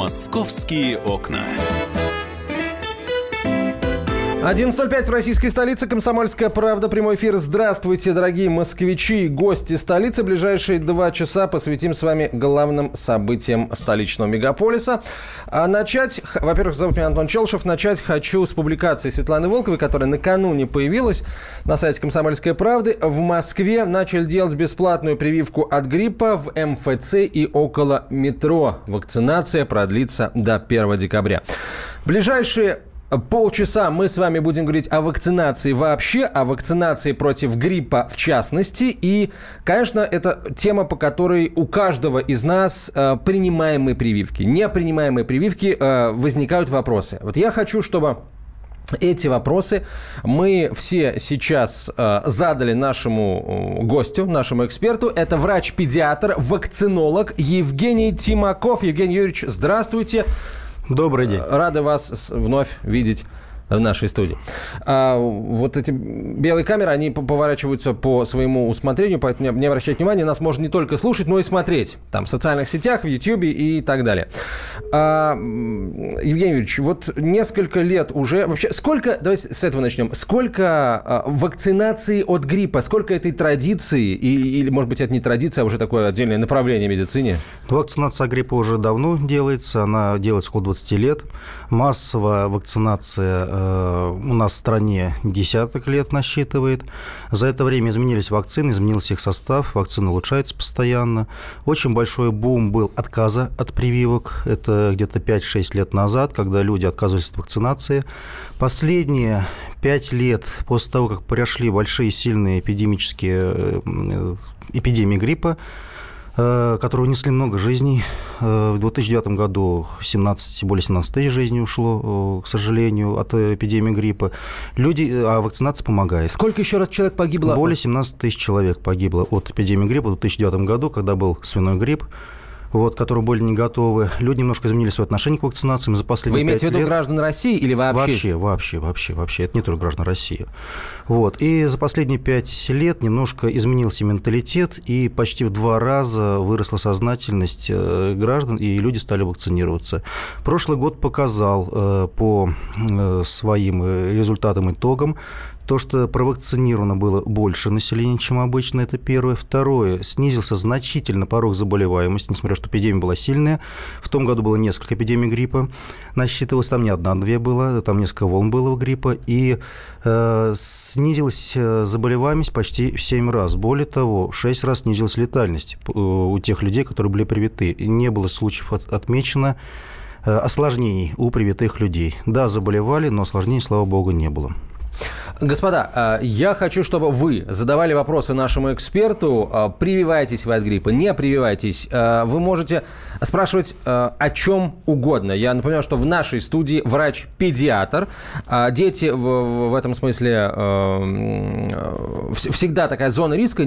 Московские окна. 11.05 в российской столице. Комсомольская правда. Прямой эфир. Здравствуйте, дорогие москвичи и гости столицы. Ближайшие два часа посвятим с вами главным событиям столичного мегаполиса. А начать, во-первых, зовут меня Антон Челшев. Начать хочу с публикации Светланы Волковой, которая накануне появилась на сайте Комсомольской правды. В Москве начали делать бесплатную прививку от гриппа в МФЦ и около метро. Вакцинация продлится до 1 декабря. Ближайшие полчаса мы с вами будем говорить о вакцинации вообще, о вакцинации против гриппа в частности. И, конечно, это тема, по которой у каждого из нас э, принимаемые прививки, непринимаемые прививки э, возникают вопросы. Вот я хочу, чтобы эти вопросы мы все сейчас э, задали нашему э, гостю, нашему эксперту. Это врач-педиатр, вакцинолог Евгений Тимаков. Евгений Юрьевич, здравствуйте. Добрый день. Рады вас вновь видеть в нашей студии. А, вот эти белые камеры, они поворачиваются по своему усмотрению, поэтому не обращайте внимания, нас можно не только слушать, но и смотреть. Там в социальных сетях, в YouTube и так далее. А, Евгений Юрьевич, вот несколько лет уже... Вообще, сколько... Давайте с этого начнем. Сколько а, вакцинации от гриппа, сколько этой традиции, и, или, может быть, это не традиция, а уже такое отдельное направление в медицине? Вакцинация от гриппа уже давно делается, она делается около 20 лет. Массовая вакцинация Э, у нас в стране десяток лет насчитывает. За это время изменились вакцины, изменился их состав, вакцины улучшаются постоянно. Очень большой бум был отказа от прививок. Это где-то 5-6 лет назад, когда люди отказывались от вакцинации. Последние 5 лет после того, как прошли большие сильные эпидемические э, эпидемии гриппа, Э, которые унесли много жизней. Э, в 2009 году 17, более 17 тысяч жизней ушло, э, к сожалению, от эпидемии гриппа. Люди, а вакцинация помогает. Сколько еще раз человек погибло? Более 17 тысяч человек погибло от эпидемии гриппа в 2009 году, когда был свиной грипп вот, которые были не готовы. Люди немножко изменили свое отношение к вакцинациям за последние Вы имеете в виду лет... граждан России или вообще? Вообще, вообще, вообще, вообще. Это не только граждан России. Вот. И за последние пять лет немножко изменился менталитет, и почти в два раза выросла сознательность э, граждан, и люди стали вакцинироваться. Прошлый год показал э, по э, своим результатам, итогам, то, что провакцинировано было больше населения, чем обычно, это первое. Второе, снизился значительно порог заболеваемости, несмотря что эпидемия была сильная. В том году было несколько эпидемий гриппа. Насчитывалось там не одна-две было, там несколько волн было гриппа. И э, снизилась э, заболеваемость почти в 7 раз. Более того, в 6 раз снизилась летальность э, у тех людей, которые были привиты. Не было случаев от, отмечено э, осложнений у привитых людей. Да, заболевали, но осложнений, слава богу, не было. Господа, а, я хочу, чтобы вы задавали вопросы нашему эксперту. А, прививаетесь вы от гриппа, не прививайтесь. А, вы можете спрашивать о чем угодно. Я напоминаю, что в нашей студии врач-педиатр. Дети в, этом смысле всегда такая зона риска,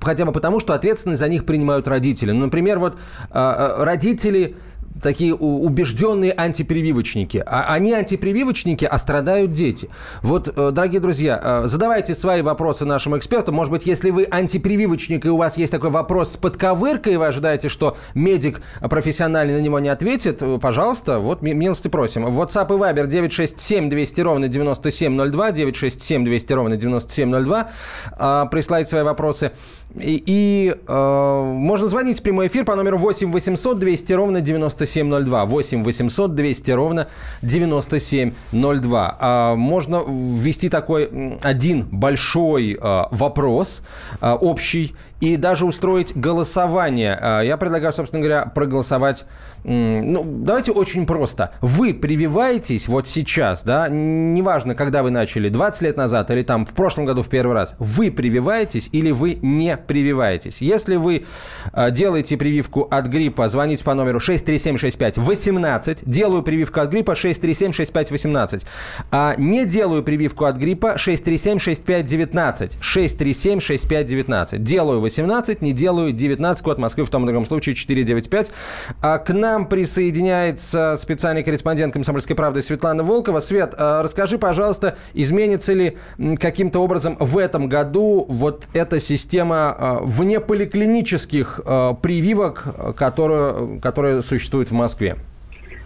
хотя бы потому, что ответственность за них принимают родители. Например, вот родители такие убежденные антипрививочники. А они антипрививочники, а страдают дети. Вот, э, дорогие друзья, э, задавайте свои вопросы нашему эксперту. Может быть, если вы антипрививочник, и у вас есть такой вопрос с подковыркой, и вы ожидаете, что медик профессиональный на него не ответит, э, пожалуйста, вот милости просим. WhatsApp и Viber 967 200 ровно 9702, 967 200 ровно 9702. Присылайте свои вопросы. И, и э, можно звонить в прямой эфир по номеру 8 800 200 ровно 9702. 8 800 200 ровно 9702. А можно ввести такой один большой э, вопрос, э, общий, и даже устроить голосование. Э, я предлагаю, собственно говоря, проголосовать ну, давайте очень просто. Вы прививаетесь вот сейчас, да, неважно, когда вы начали, 20 лет назад или там в прошлом году в первый раз, вы прививаетесь или вы не прививаетесь. Если вы э, делаете прививку от гриппа, звоните по номеру 6376518, делаю прививку от гриппа 6376518, а не делаю прививку от гриппа 6376519, 6376519, делаю 18, не делаю 19, код Москвы в том и другом случае 495, а к нам присоединяется специальный корреспондент «Комсомольской правды» Светлана Волкова. Свет, а расскажи, пожалуйста, изменится ли каким-то образом в этом году вот эта система а, внеполиклинических а, прививок, которая, которая существует в Москве?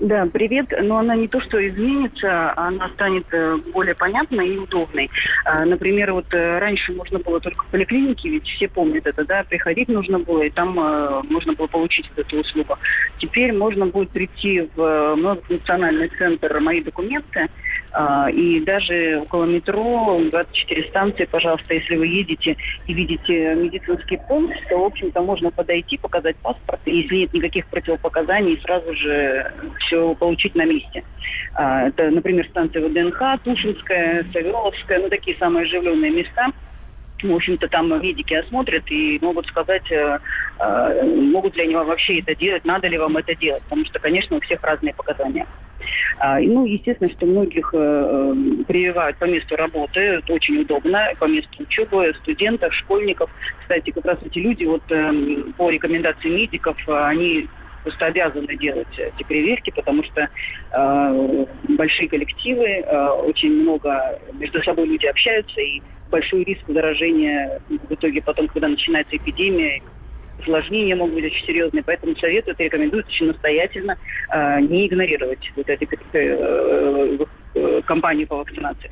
Да, привет. Но она не то, что изменится, она станет э, более понятной и удобной. А, например, вот э, раньше можно было только в поликлинике, ведь все помнят это, да, приходить нужно было, и там э, можно было получить эту услугу. Теперь можно будет прийти в многофункциональный центр «Мои документы», и даже около метро 24 станции, пожалуйста, если вы едете и видите медицинский пункт, то, в общем-то, можно подойти, показать паспорт, и если нет никаких противопоказаний, сразу же все получить на месте. А, это, например, станция ВДНХ, Тушинская, Савеловская, ну, такие самые оживленные места – в общем-то, там медики осмотрят и могут сказать, э, э, могут ли они вам вообще это делать, надо ли вам это делать, потому что, конечно, у всех разные показания. А, ну, естественно, что многих э, прививают по месту работы, это очень удобно, по месту учебы, студентов, школьников. Кстати, как раз эти люди, вот э, по рекомендации медиков, они просто обязаны делать эти прививки, потому что э, большие коллективы, э, очень много между собой люди общаются, и большой риск заражения в итоге потом, когда начинается эпидемия, осложнения могут быть очень серьезные, поэтому советуют и рекомендуют очень настоятельно э, не игнорировать вот эти э, э, кампании по вакцинации.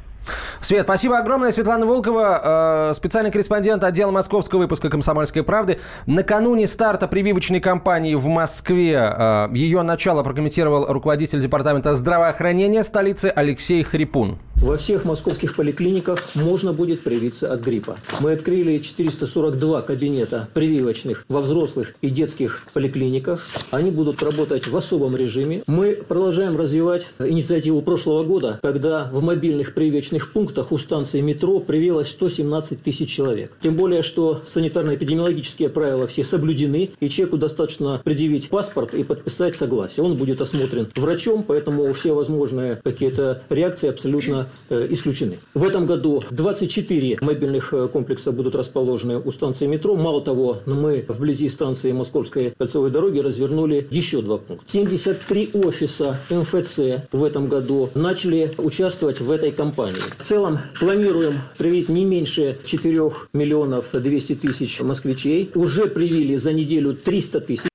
Свет, спасибо огромное. Светлана Волкова, э, специальный корреспондент отдела московского выпуска «Комсомольской правды». Накануне старта прививочной кампании в Москве э, ее начало прокомментировал руководитель департамента здравоохранения столицы Алексей Хрипун. Во всех московских поликлиниках можно будет привиться от гриппа. Мы открыли 442 кабинета прививочных во взрослых и детских поликлиниках. Они будут работать в особом режиме. Мы продолжаем развивать инициативу прошлого года, когда в мобильных прививочных пунктах у станции метро привилось 117 тысяч человек. Тем более, что санитарно-эпидемиологические правила все соблюдены, и человеку достаточно предъявить паспорт и подписать согласие. Он будет осмотрен врачом, поэтому все возможные какие-то реакции абсолютно Э, исключены. В этом году 24 мобильных э, комплекса будут расположены у станции метро. Мало того, мы вблизи станции Московской кольцевой дороги развернули еще два пункта. 73 офиса МФЦ в этом году начали участвовать в этой кампании. В целом планируем привить не меньше 4 миллионов 200 тысяч москвичей. Уже привили за неделю 300 тысяч.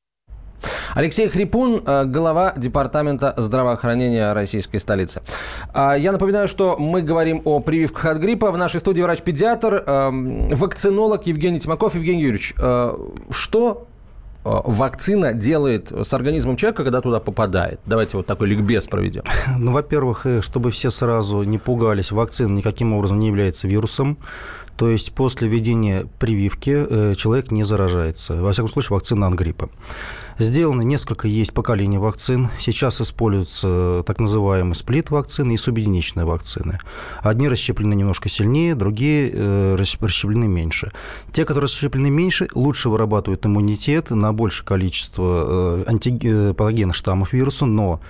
Алексей Хрипун, э, глава Департамента здравоохранения российской столицы. А, я напоминаю, что мы говорим о прививках от гриппа. В нашей студии врач-педиатр, эм, вакцинолог Евгений Тимаков. Евгений Юрьевич, э, что э, вакцина делает с организмом человека, когда туда попадает? Давайте вот такой ликбез проведем. Ну, во-первых, чтобы все сразу не пугались, вакцина никаким образом не является вирусом. То есть после введения прививки человек не заражается. Во всяком случае, вакцина от гриппа. Сделано несколько есть поколений вакцин. Сейчас используются так называемые сплит-вакцины и субъединичные вакцины. Одни расщеплены немножко сильнее, другие э, расщеплены меньше. Те, которые расщеплены меньше, лучше вырабатывают иммунитет на большее количество э, антипатогенных штаммов вируса, но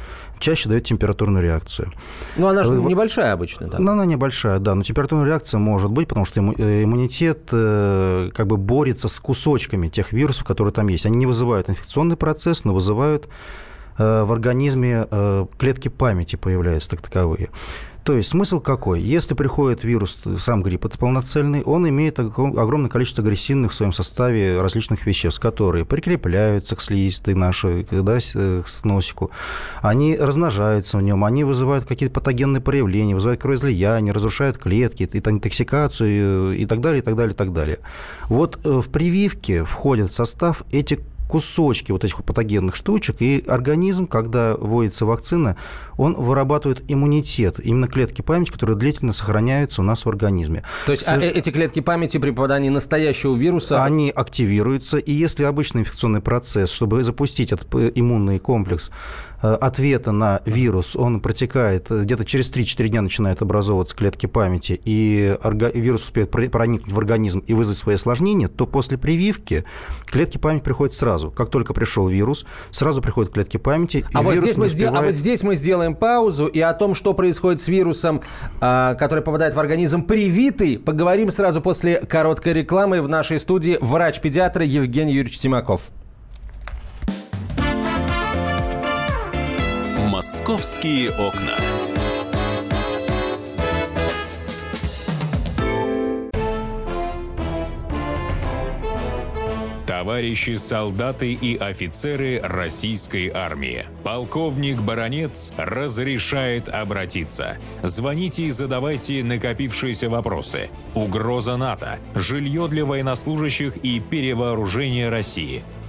чаще дает температурную реакцию. Ну, она же небольшая обычно, да? Ну, она небольшая, да, но температурная реакция может быть, потому что э, иммунитет э, как бы борется с кусочками тех вирусов, которые там есть. Они не вызывают инфекционный процесс, но вызывают э, в организме клетки памяти появляются так таковые. То есть смысл какой? Если приходит вирус, сам грипп это полноценный, он имеет огромное количество агрессивных в своем составе различных веществ, которые прикрепляются к слизистой нашей, да, к носику. Они размножаются в нем, они вызывают какие-то патогенные проявления, вызывают кровоизлияние, разрушают клетки, интоксикацию и так далее, и так далее, и так далее. Вот э, в прививке входят в состав эти кусочки вот этих патогенных штучек, и организм, когда вводится вакцина, он вырабатывает иммунитет, именно клетки памяти, которые длительно сохраняются у нас в организме. То есть С... а эти клетки памяти при попадании настоящего вируса... Они активируются, и если обычный инфекционный процесс, чтобы запустить этот иммунный комплекс, Э, ответа на вирус, он протекает, э, где-то через 3-4 дня начинают образовываться клетки памяти, и вирус успеет проникнуть в организм и вызвать свои осложнения, то после прививки клетки памяти приходят сразу. Как только пришел вирус, сразу приходят клетки памяти. А, вот здесь, мы успевает... а вот здесь мы сделаем паузу, и о том, что происходит с вирусом, а, который попадает в организм привитый, поговорим сразу после короткой рекламы в нашей студии врач-педиатр Евгений Юрьевич Тимаков. «Московские окна». товарищи солдаты и офицеры российской армии. Полковник Баронец разрешает обратиться. Звоните и задавайте накопившиеся вопросы. Угроза НАТО, жилье для военнослужащих и перевооружение России.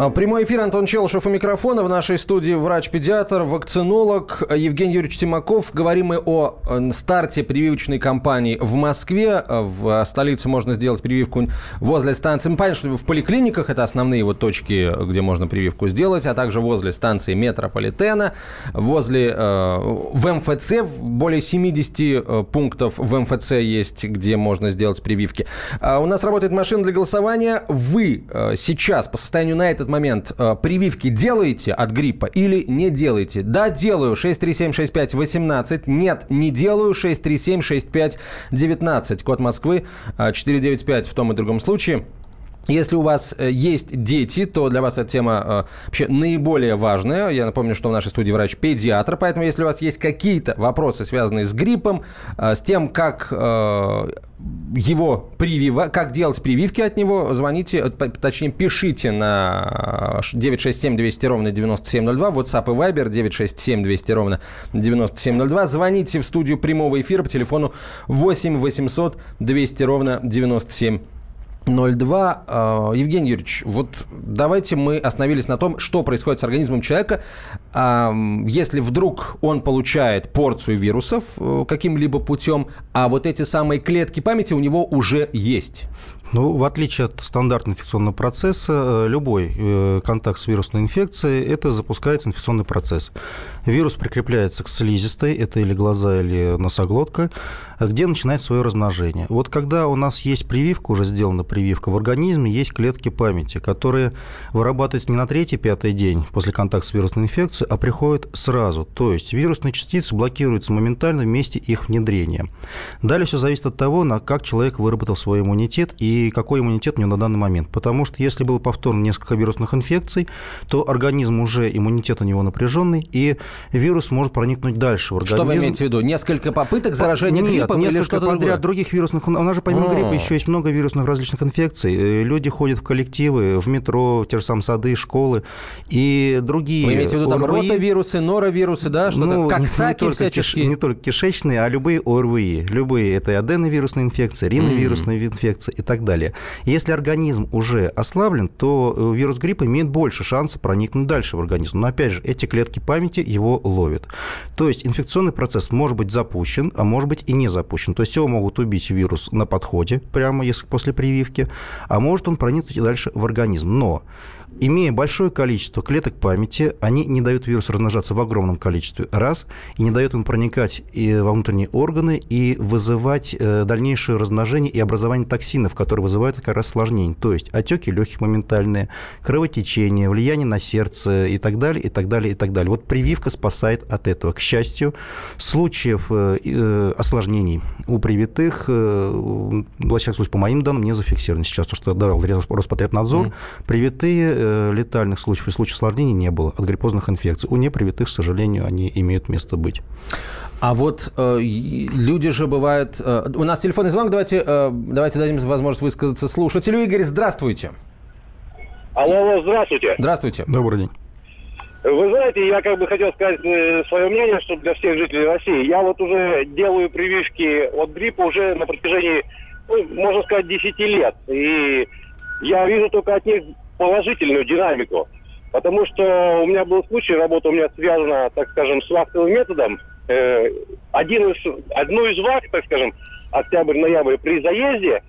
А, прямой эфир Антон Челышев у микрофона. В нашей студии врач-педиатр, вакцинолог Евгений Юрьевич Тимаков. Говорим мы о э, старте прививочной кампании в Москве. В столице можно сделать прививку возле станции. Мы понятно, что в поликлиниках это основные вот точки, где можно прививку сделать, а также возле станции метрополитена, возле э, в МФЦ, более 70 э, пунктов в МФЦ есть, где можно сделать прививки. А у нас работает машина для голосования. Вы э, сейчас по состоянию на этот этот момент э, прививки делаете от гриппа или не делаете? Да, делаю. 6376518. Нет, не делаю. 6376519. Код Москвы 495 э, в том и другом случае. Если у вас э, есть дети, то для вас эта тема э, вообще наиболее важная. Я напомню, что в нашей студии врач-педиатр, поэтому если у вас есть какие-то вопросы, связанные с гриппом, э, с тем, как его привива, как делать прививки от него, звоните, точнее, пишите на 967 200 ровно 9702, WhatsApp и Viber 967 200 ровно 9702. Звоните в студию прямого эфира по телефону 8 800 200 ровно 9702. 02. А, Евгений Юрьевич, вот давайте мы остановились на том, что происходит с организмом человека, если вдруг он получает порцию вирусов э, каким-либо путем, а вот эти самые клетки памяти у него уже есть. Ну, в отличие от стандартного инфекционного процесса, э, любой э, контакт с вирусной инфекцией – это запускается инфекционный процесс. Вирус прикрепляется к слизистой, это или глаза, или носоглотка, где начинает свое размножение. Вот когда у нас есть прививка, уже сделана прививка, в организме есть клетки памяти, которые вырабатываются не на третий-пятый день после контакта с вирусной инфекцией, а приходят сразу. То есть вирусные частицы блокируются моментально в месте их внедрения. Далее все зависит от того, на как человек выработал свой иммунитет и и какой иммунитет у него на данный момент. Потому что если было повторно несколько вирусных инфекций, то организм уже, иммунитет у него напряженный, и вирус может проникнуть дальше в организм. Что вы имеете в виду? Несколько попыток заражения Нет, гриппом несколько или что-то подряд другое? других вирусных... У нас же помимо О. гриппа еще есть много вирусных различных инфекций. Э, Люди ходят в коллективы, в метро, в те же самые сады, школы и другие. Вы имеете в виду там ОРВИ. ротавирусы, норовирусы, да? Что-то Ну, как не, не только киш- не только кишечные, а любые ОРВИ. Любые. Это и аденовирусная инфекция, риновирусная инфекция и так далее. Если организм уже ослаблен, то э, вирус гриппа имеет больше шанса проникнуть дальше в организм. Но, опять же, эти клетки памяти его ловят. То есть инфекционный процесс может быть запущен, а может быть и не запущен. То есть его могут убить вирус на подходе, прямо если после прививки, а может он проникнуть и дальше в организм. Но имея большое количество клеток памяти, они не дают вирусу размножаться в огромном количестве, раз, и не дают ему проникать и во внутренние органы и вызывать э, дальнейшее размножение и образование токсинов, которые вызывают как раз осложнения, то есть отеки легких моментальные, кровотечение, влияние на сердце и так далее, и так далее, и так далее. Вот прививка спасает от этого. К счастью, случаев э, э, осложнений у привитых, во всяком случае, по моим данным, не зафиксировано сейчас, то, что давал Роспотребнадзор, привитые летальных случаев и случаев осложнений не было от гриппозных инфекций. У непривитых, к сожалению, они имеют место быть. А вот э, люди же бывают... э, у нас телефонный звонок, давайте, э, давайте дадим возможность высказаться слушателю. Игорь, здравствуйте. Алло, алло, здравствуйте. Здравствуйте. Добрый день. Вы знаете, я как бы хотел сказать свое мнение, чтобы для всех жителей России. Я вот уже делаю прививки от гриппа уже на протяжении, ну, можно сказать, 10 лет. И я вижу только от них положительную динамику. Потому что у меня был случай, работа у меня связана, так скажем, с вахтовым методом. Э, один из, одну из вахт, так скажем, октябрь-ноябрь при заезде,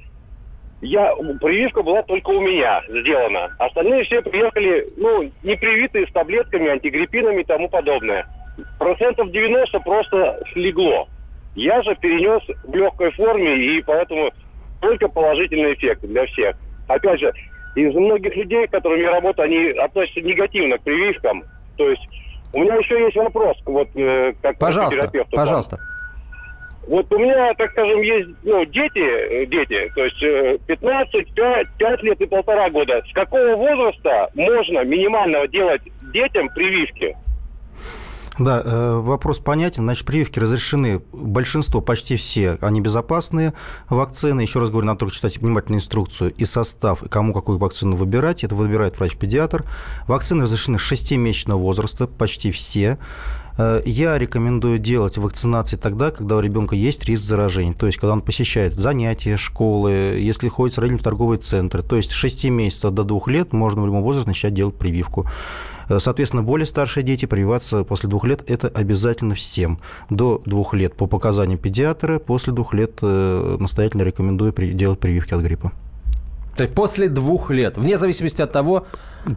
я, прививка была только у меня сделана. Остальные все приехали, ну, не привитые, с таблетками, антигриппинами и тому подобное. Процентов 90 просто слегло. Я же перенес в легкой форме, и поэтому только положительный эффект для всех. Опять же, из многих людей, с которыми я работаю, они относятся негативно к прививкам. То есть у меня еще есть вопрос, вот э, как Пожалуйста, терапевту. пожалуйста. Вот у меня, так скажем, есть ну, дети, дети, то есть э, 15, 5, 5 лет и полтора года. С какого возраста можно минимально делать детям прививки? Да, э, вопрос понятен. Значит, прививки разрешены. Большинство, почти все, они безопасные вакцины. Еще раз говорю, надо только читать внимательно инструкцию и состав, и кому какую вакцину выбирать. Это выбирает врач-педиатр. Вакцины разрешены с 6-месячного возраста, почти все. Э, Я рекомендую делать вакцинации тогда, когда у ребенка есть риск заражения. То есть, когда он посещает занятия, школы, если ходит с родителями в торговые центры. То есть, с 6 месяцев до 2 лет можно в любом возрасте начать делать прививку. Э, Соответственно, более старшие дети прививаться после двух лет – это обязательно всем. До двух лет по показаниям педиатра, после двух лет э, настоятельно рекомендую делать прививки от гриппа. То есть после двух лет, вне зависимости от того,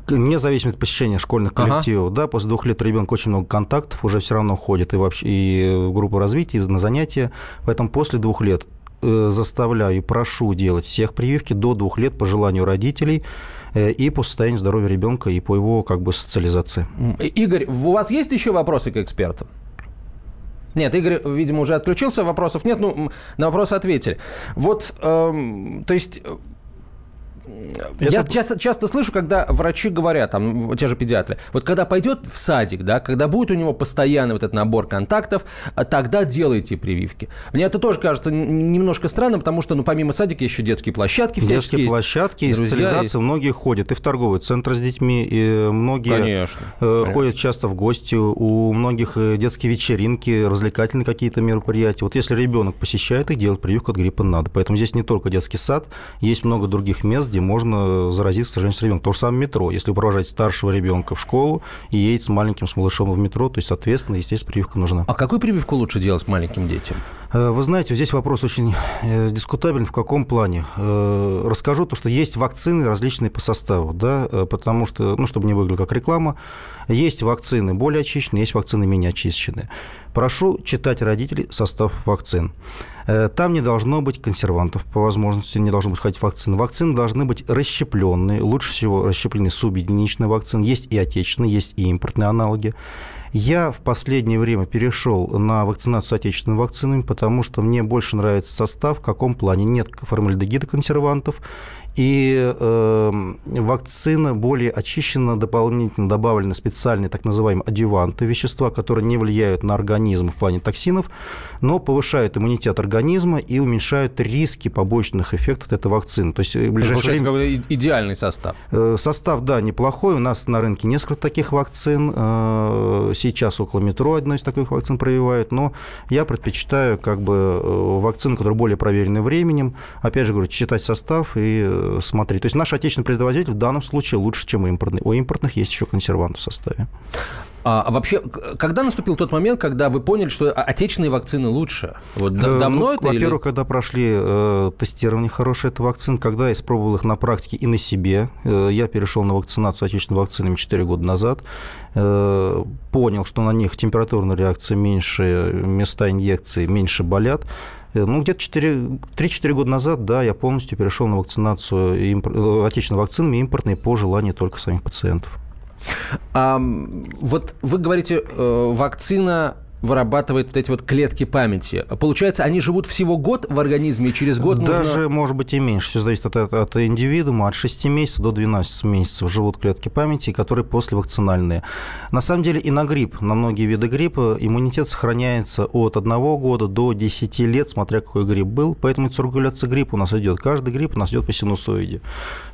Вне зависимости от посещения школьных Ага. коллективов, да, после двух лет у ребенка очень много контактов, уже все равно ходит и вообще и в группу развития, и на занятия. Поэтому после двух лет э, заставляю прошу делать всех прививки до двух лет по желанию родителей и по состоянию здоровья ребенка, и по его как бы социализации. Игорь, у вас есть еще вопросы к экспертам? Нет, Игорь, видимо, уже отключился, вопросов нет, ну, на вопросы ответили. Вот, эм, то есть... э, Я Это- часто, часто слышу, когда врачи говорят, там, те же педиатры, вот когда пойдет в садик, да, когда будет у него постоянный вот этот набор контактов, а тогда делайте прививки. Мне это тоже кажется немножко странным, потому что, ну, помимо садика еще детские площадки Детские есть, площадки и социализация есть. многие ходят и в торговый центр с детьми, и многие Конечно, э, конечно. ходят часто в гости, у многих э, детские вечеринки, развлекательные какие-то мероприятия. Вот если ребенок посещает их, делать прививку от гриппа надо. Поэтому здесь не только детский сад, есть много других мест, где можно заразиться, к сожалению, с ребенком. То же самое метро. Если вы провожаете старшего ребенка в школу и едете с маленьким, с малышом в метро, то есть, соответственно, естественно, прививка нужна. А какую прививку лучше делать маленьким детям? Э, Вы знаете, здесь вопрос очень э, дискутабельный. В каком плане? Э, Расскажу то, что есть вакцины различные по составу, да, потому что, ну, чтобы не выглядело как реклама, есть вакцины более очищенные, есть вакцины менее очищенные. Прошу читать родителей состав вакцин. Э, Там не должно быть консервантов, по возможности не должно быть ходить вакцины. Вакцины должны быть расщепленные, лучше всего расщепленные субъединичные вакцины. Есть и отечественные, есть и импортные аналоги. Я в последнее время перешел на вакцинацию с отечественными вакцинами, потому что мне больше нравится состав, в каком плане нет формальдегида консервантов, и э, вакцина более очищена, дополнительно добавлены специальные так называемые адъюванты, вещества, которые не влияют на организм в плане токсинов, но повышают иммунитет организма и уменьшают риски побочных эффектов от этой вакцины. То есть в ближайшее Получается время... идеальный состав. Э, Состав, да, неплохой. У нас на рынке несколько таких вакцин. Э, Сейчас около метро одной из таких вакцин прививают. Но я предпочитаю как бы э, вакцины, которые более проверены временем. Опять же говорю, читать состав и э, смотреть. То есть наш отечественный производитель в данном случае лучше, чем импортный. У импортных есть еще консерванты в составе. А, а вообще, когда наступил тот момент, когда вы поняли, что отечественные вакцины лучше? Вот д- Э, давно ну, это или- Во-первых, когда прошли э, тестирование хорошее этой вакцины, когда я испробовал их на практике и на себе, э, я перешел на вакцинацию отечественными вакцинами 4 года назад, э, понял, что на них температурная реакция меньше, места инъекции меньше болят. Э, Ну, где-то 4, 3-4 года назад, да, я полностью перешел на вакцинацию импор- отечественными вакцинами, импортные по желанию только самих пациентов. А, вот вы говорите, э, вакцина вырабатывает вот эти вот клетки памяти. Получается, они живут всего год в организме, и через год Даже, нужно... может быть, и меньше. Все зависит от, от, от индивидуума. От 6 месяцев до 12 месяцев живут клетки памяти, которые послевакцинальные. На самом деле и на грипп, на многие виды гриппа иммунитет сохраняется от 1 года до 10 лет, смотря какой грипп был. Поэтому циркуляция гриппа у нас идет. Каждый грипп у нас идет по синусоиде.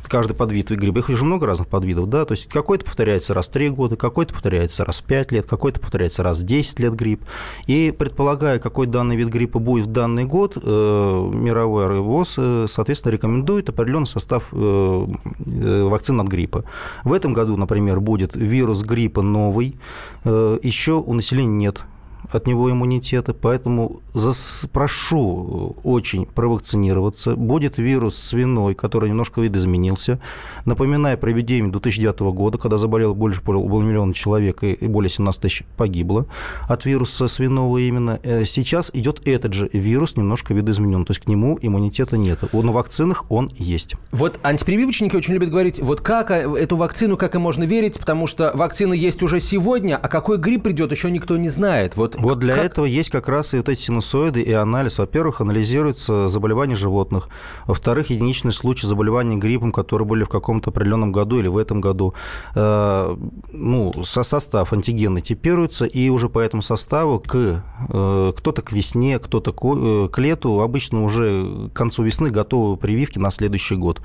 Каждый подвид гриппа. Их же много разных подвидов, да? То есть какой-то повторяется раз в 3 года, какой-то повторяется раз в 5 лет, какой-то повторяется раз в 10 лет грипп. И предполагая, какой данный вид гриппа будет в данный год, э, мировой ВОЗ, э, соответственно, рекомендует определенный состав э, вакцин от гриппа. В этом году, например, будет вирус гриппа новый. Еще у населения нет от него иммунитета, поэтому зас- прошу очень провакцинироваться. Будет вирус свиной, который немножко видоизменился. Напоминаю про эпидемию 2009 года, когда заболело больше полумиллиона человек и более 17 тысяч погибло от вируса свиного именно. Э, Сейчас идет этот же вирус, немножко видоизменен, то есть к нему иммунитета нет. На вакцинах он есть. Вот антипрививочники очень любят говорить, вот как э, эту вакцину, как и можно верить, потому что вакцина есть уже сегодня, а какой грипп придет, еще никто не знает. Вот Вот для как... этого есть как раз и вот эти синусоиды и анализ. Во-первых, анализируется заболевания животных. Во-вторых, единичный случай заболевания гриппом, которые были в каком-то определенном году или в этом году. Э, ну, со состав антигенный типируется, и уже по этому составу к, э, кто-то к весне, кто-то к, э, к лету, обычно уже к концу весны готовы прививки на следующий год.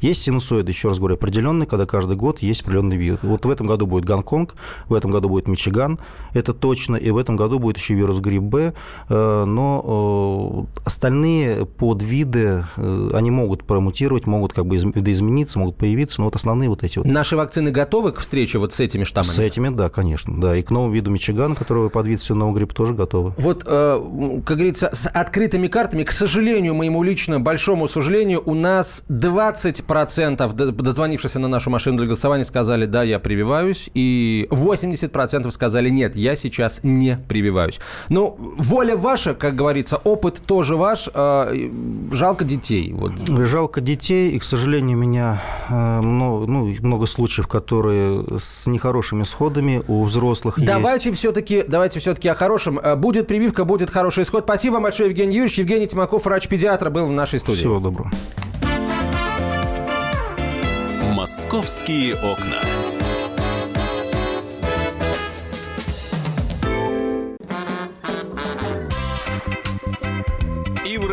Есть синусоиды, еще раз говорю, определенные, когда каждый год есть определенный вид. Вот в этом году будет Гонконг, в этом году будет Мичиган, это точно, и в этом году будет еще вирус грипп Б, э, но э, остальные подвиды, э, они могут промутировать, могут как бы видоизмениться, могут появиться, но вот основные вот эти вот. Наши вакцины готовы к встрече вот с этими штаммами? С этими, да, конечно, да, и к новому виду Мичигана, который подвид нового гриппа, тоже готовы. Вот, как говорится, с открытыми картами, к сожалению, моему лично большому сожалению, у нас 20 процентов дозвонившихся на нашу машину для голосования сказали, да, я прививаюсь, и 80% сказали, нет, я сейчас не прививаюсь. Ну, воля ваша, как говорится, опыт тоже ваш, э, жалко детей. Вот. Жалко детей, и, к сожалению, у меня э, много, ну, много случаев, которые с нехорошими сходами у взрослых давайте есть. Все-таки, давайте все-таки о хорошем. Э, будет прививка, будет хороший исход. Спасибо большое, Евгений Юрьевич. Евгений Тимаков, врач-педиатр, был в нашей студии. Всего доброго. «Московские окна».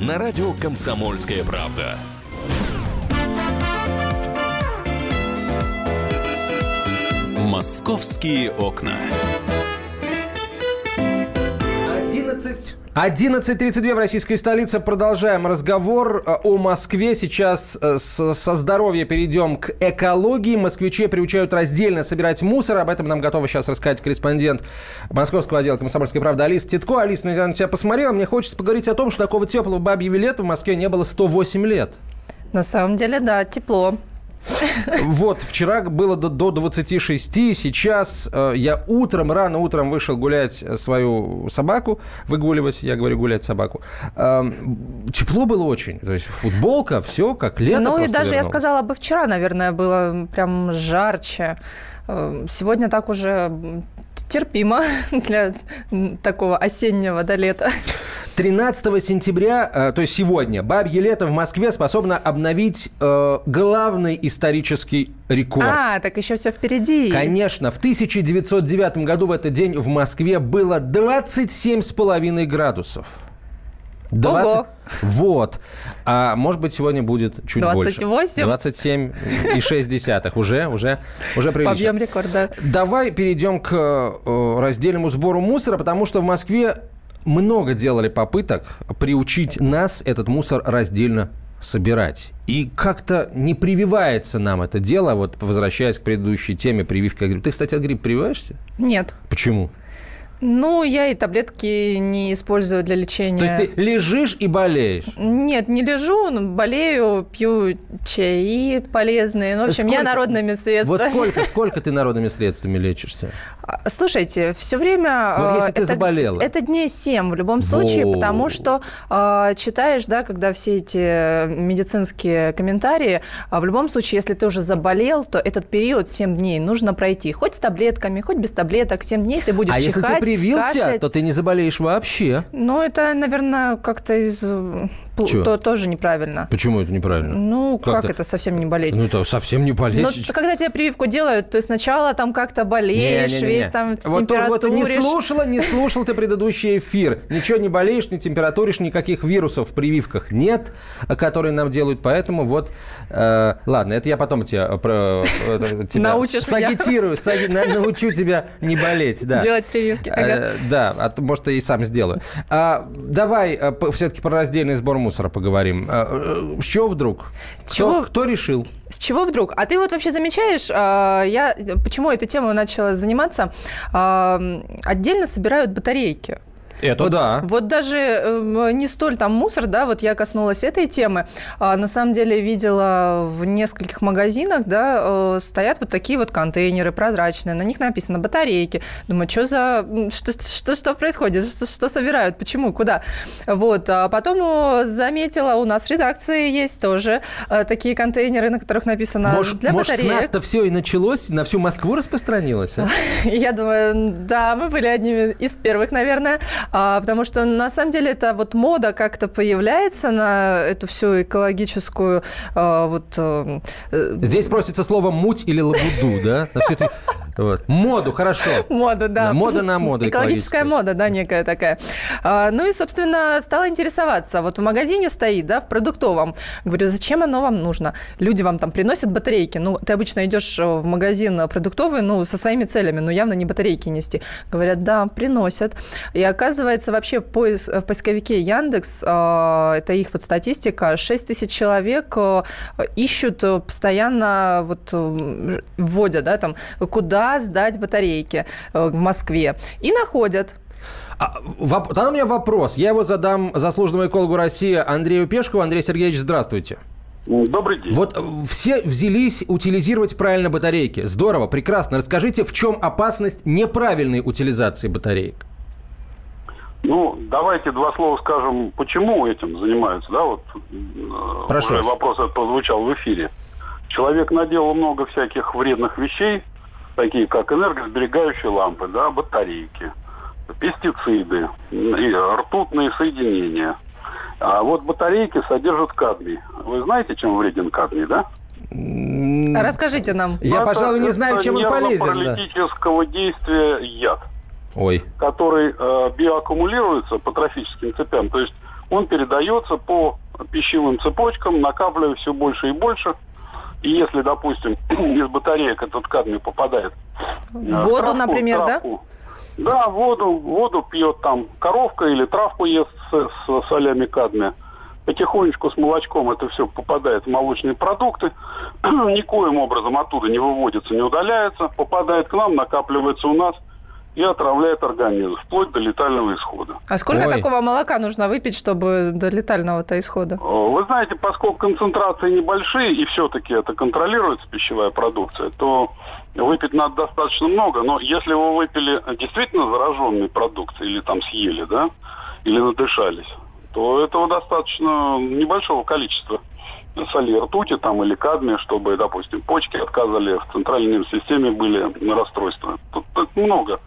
на радио «Комсомольская правда». «Московские окна». 11.32 в российской столице. Продолжаем разговор э, о Москве. Сейчас э, со здоровья перейдем к экологии. Москвичи приучают раздельно собирать мусор. Об этом нам готова сейчас рассказать корреспондент московского отдела «Комсомольской правды» Алиса Титко. Ну, я на тебя посмотрела. Мне хочется поговорить о том, что такого теплого бабьего лета в Москве не было 108 лет. На самом деле, да, тепло. Вот, вчера было до, до 26, сейчас э, я утром, рано утром вышел гулять свою собаку, выгуливать, я говорю гулять собаку. Э, тепло было очень, то есть футболка, все как лето Ну и даже вернулось. я сказала бы вчера, наверное, было прям жарче. Э, сегодня так уже терпимо для такого осеннего до лета. 13 сентября, э, то есть сегодня, Бабье лето в Москве способно обновить э, главный исторический рекорд. А, так еще все впереди. Конечно. В 1909 году в этот день в Москве было 27,5 градусов. 20... Ого. Вот. А может быть, сегодня будет чуть 28? больше. 27 и 6 десятых. Уже, уже, уже прилично. Побьем рекорд, да. Давай перейдем к э, раздельному сбору мусора, потому что в Москве много делали попыток приучить нас этот мусор раздельно собирать. И как-то не прививается нам это дело, вот возвращаясь к предыдущей теме прививки от гриппа. Ты, кстати, от гриппа прививаешься? Нет. Почему? Ну, я и таблетки не использую для лечения. То есть ты лежишь и болеешь? Нет, не лежу, но болею, пью чаи полезные. Ну, в общем, сколько? я народными средствами. Вот сколько, сколько ты народными средствами лечишься? А, слушайте, все время... Ну, если это, ты заболела. Это дней 7 в любом случае, Во. потому что э, читаешь, да, когда все эти медицинские комментарии, в любом случае, если ты уже заболел, то этот период 7 дней нужно пройти. Хоть с таблетками, хоть без таблеток, 7 дней ты будешь а чихать, привился, кашлять. то ты не заболеешь вообще. Ну, это, наверное, как-то из... То, тоже неправильно. Почему это неправильно? Ну, как, как это совсем не болеть? Ну, это совсем не болеть. Ну, когда тебе прививку делают, ты сначала там как-то болеешь, не, не, не, весь там вот, вот не слушала, не слушал ты предыдущий эфир. Ничего не болеешь, не температуришь, никаких вирусов в прививках нет, которые нам делают. Поэтому вот... Э, ладно, это я потом тебя, про, э, тебя сагитирую, саги, научу тебя не болеть. Да. Делать прививки. Ага. Да, а может, и сам сделаю. А, давай все-таки про раздельный сбор мусора поговорим. А, э, С чего вдруг? Чего- Кто, кто решил? С чего вдруг? А ты вот вообще замечаешь, я почему этой темой начала заниматься? Отдельно собирают батарейки. Это да. Вот даже э, не столь там мусор, да, вот я коснулась этой темы. А, на самом деле видела в нескольких магазинах, да, э, стоят вот такие вот контейнеры прозрачные, на них написано батарейки. Думаю, что за, что, что, что происходит, что, что собирают, почему, куда? Вот, а потом э, заметила, у нас в редакции есть тоже э, такие контейнеры, на которых написано Может, для может, с батареек. нас-то все и началось, на всю Москву распространилось? а? Я думаю, да, мы были одними из первых, наверное, А, потому что на самом деле это вот мода как-то появляется на эту всю экологическую а, вот э, Здесь просится слово «муть» или «лабуду», да? Вот. Моду, хорошо. моду, да. Да, мода на моду Экологическая мода, да, некая такая. А, Ну и, собственно, стала интересоваться. Вот в магазине стоит, да, в продуктовом. Говорю, зачем оно вам нужно? Люди вам там приносят батарейки. Ну, ты обычно идешь э, в магазин продуктовый, ну, со своими целями, но явно не батарейки нести. Говорят, да, приносят. И оказывается, вообще в, поис- в поисковике Яндекс, э, это их вот статистика, 6 тысяч человек э, ищут э, постоянно, вот э, вводят, да, там, куда сдать батарейки в Москве. И находят. А, воп- Тогда у меня вопрос. Я его задам заслуженному экологу России Андрею Пешкову. Андрей Сергеевич, здравствуйте. Добрый день. Вот все взялись утилизировать правильно батарейки. Здорово, прекрасно. Расскажите, в чем опасность неправильной утилизации батареек? Ну, давайте два слова скажем, почему этим занимаются, да, вот э, Прошу уже вас. вопрос этот прозвучал в эфире. Человек наделал много всяких вредных вещей, такие как энергосберегающие лампы, да, батарейки, пестициды, и ртутные соединения. А вот батарейки содержат кадмий. Вы знаете, чем вреден кадмий, да? Расскажите нам. Я, это- пожалуй, не знаю, это чем он полезен. да. нервно-паралитического действия яд. Ой. который э, биоаккумулируется по трофическим цепям. То есть он передается по пищевым цепочкам, накапливая все больше и больше. И если, допустим, из батареек этот кадмий попадает э, в Воду, травку, например, да? травку, Да, воду, воду пьет там коровка или травку ест с, с солями кадмия. Потихонечку с молочком это все попадает в молочные продукты. Никоим образом оттуда не выводится, не удаляется. Попадает к нам, накапливается у нас и отравляет организм, вплоть до летального исхода. А сколько Ой. такого молока нужно выпить, чтобы до летального-то исхода? Э, Вы знаете, поскольку концентрации небольшие, и все-таки это контролируется пищевая продукция, то выпить надо достаточно много. Но если вы выпили действительно зараженной продукции, или там съели, да, или надышались, то этого достаточно небольшого количества соли ртути там или кадмия, чтобы, допустим, почки отказали, в центральной нервной системе были расстройства. Тут, тут много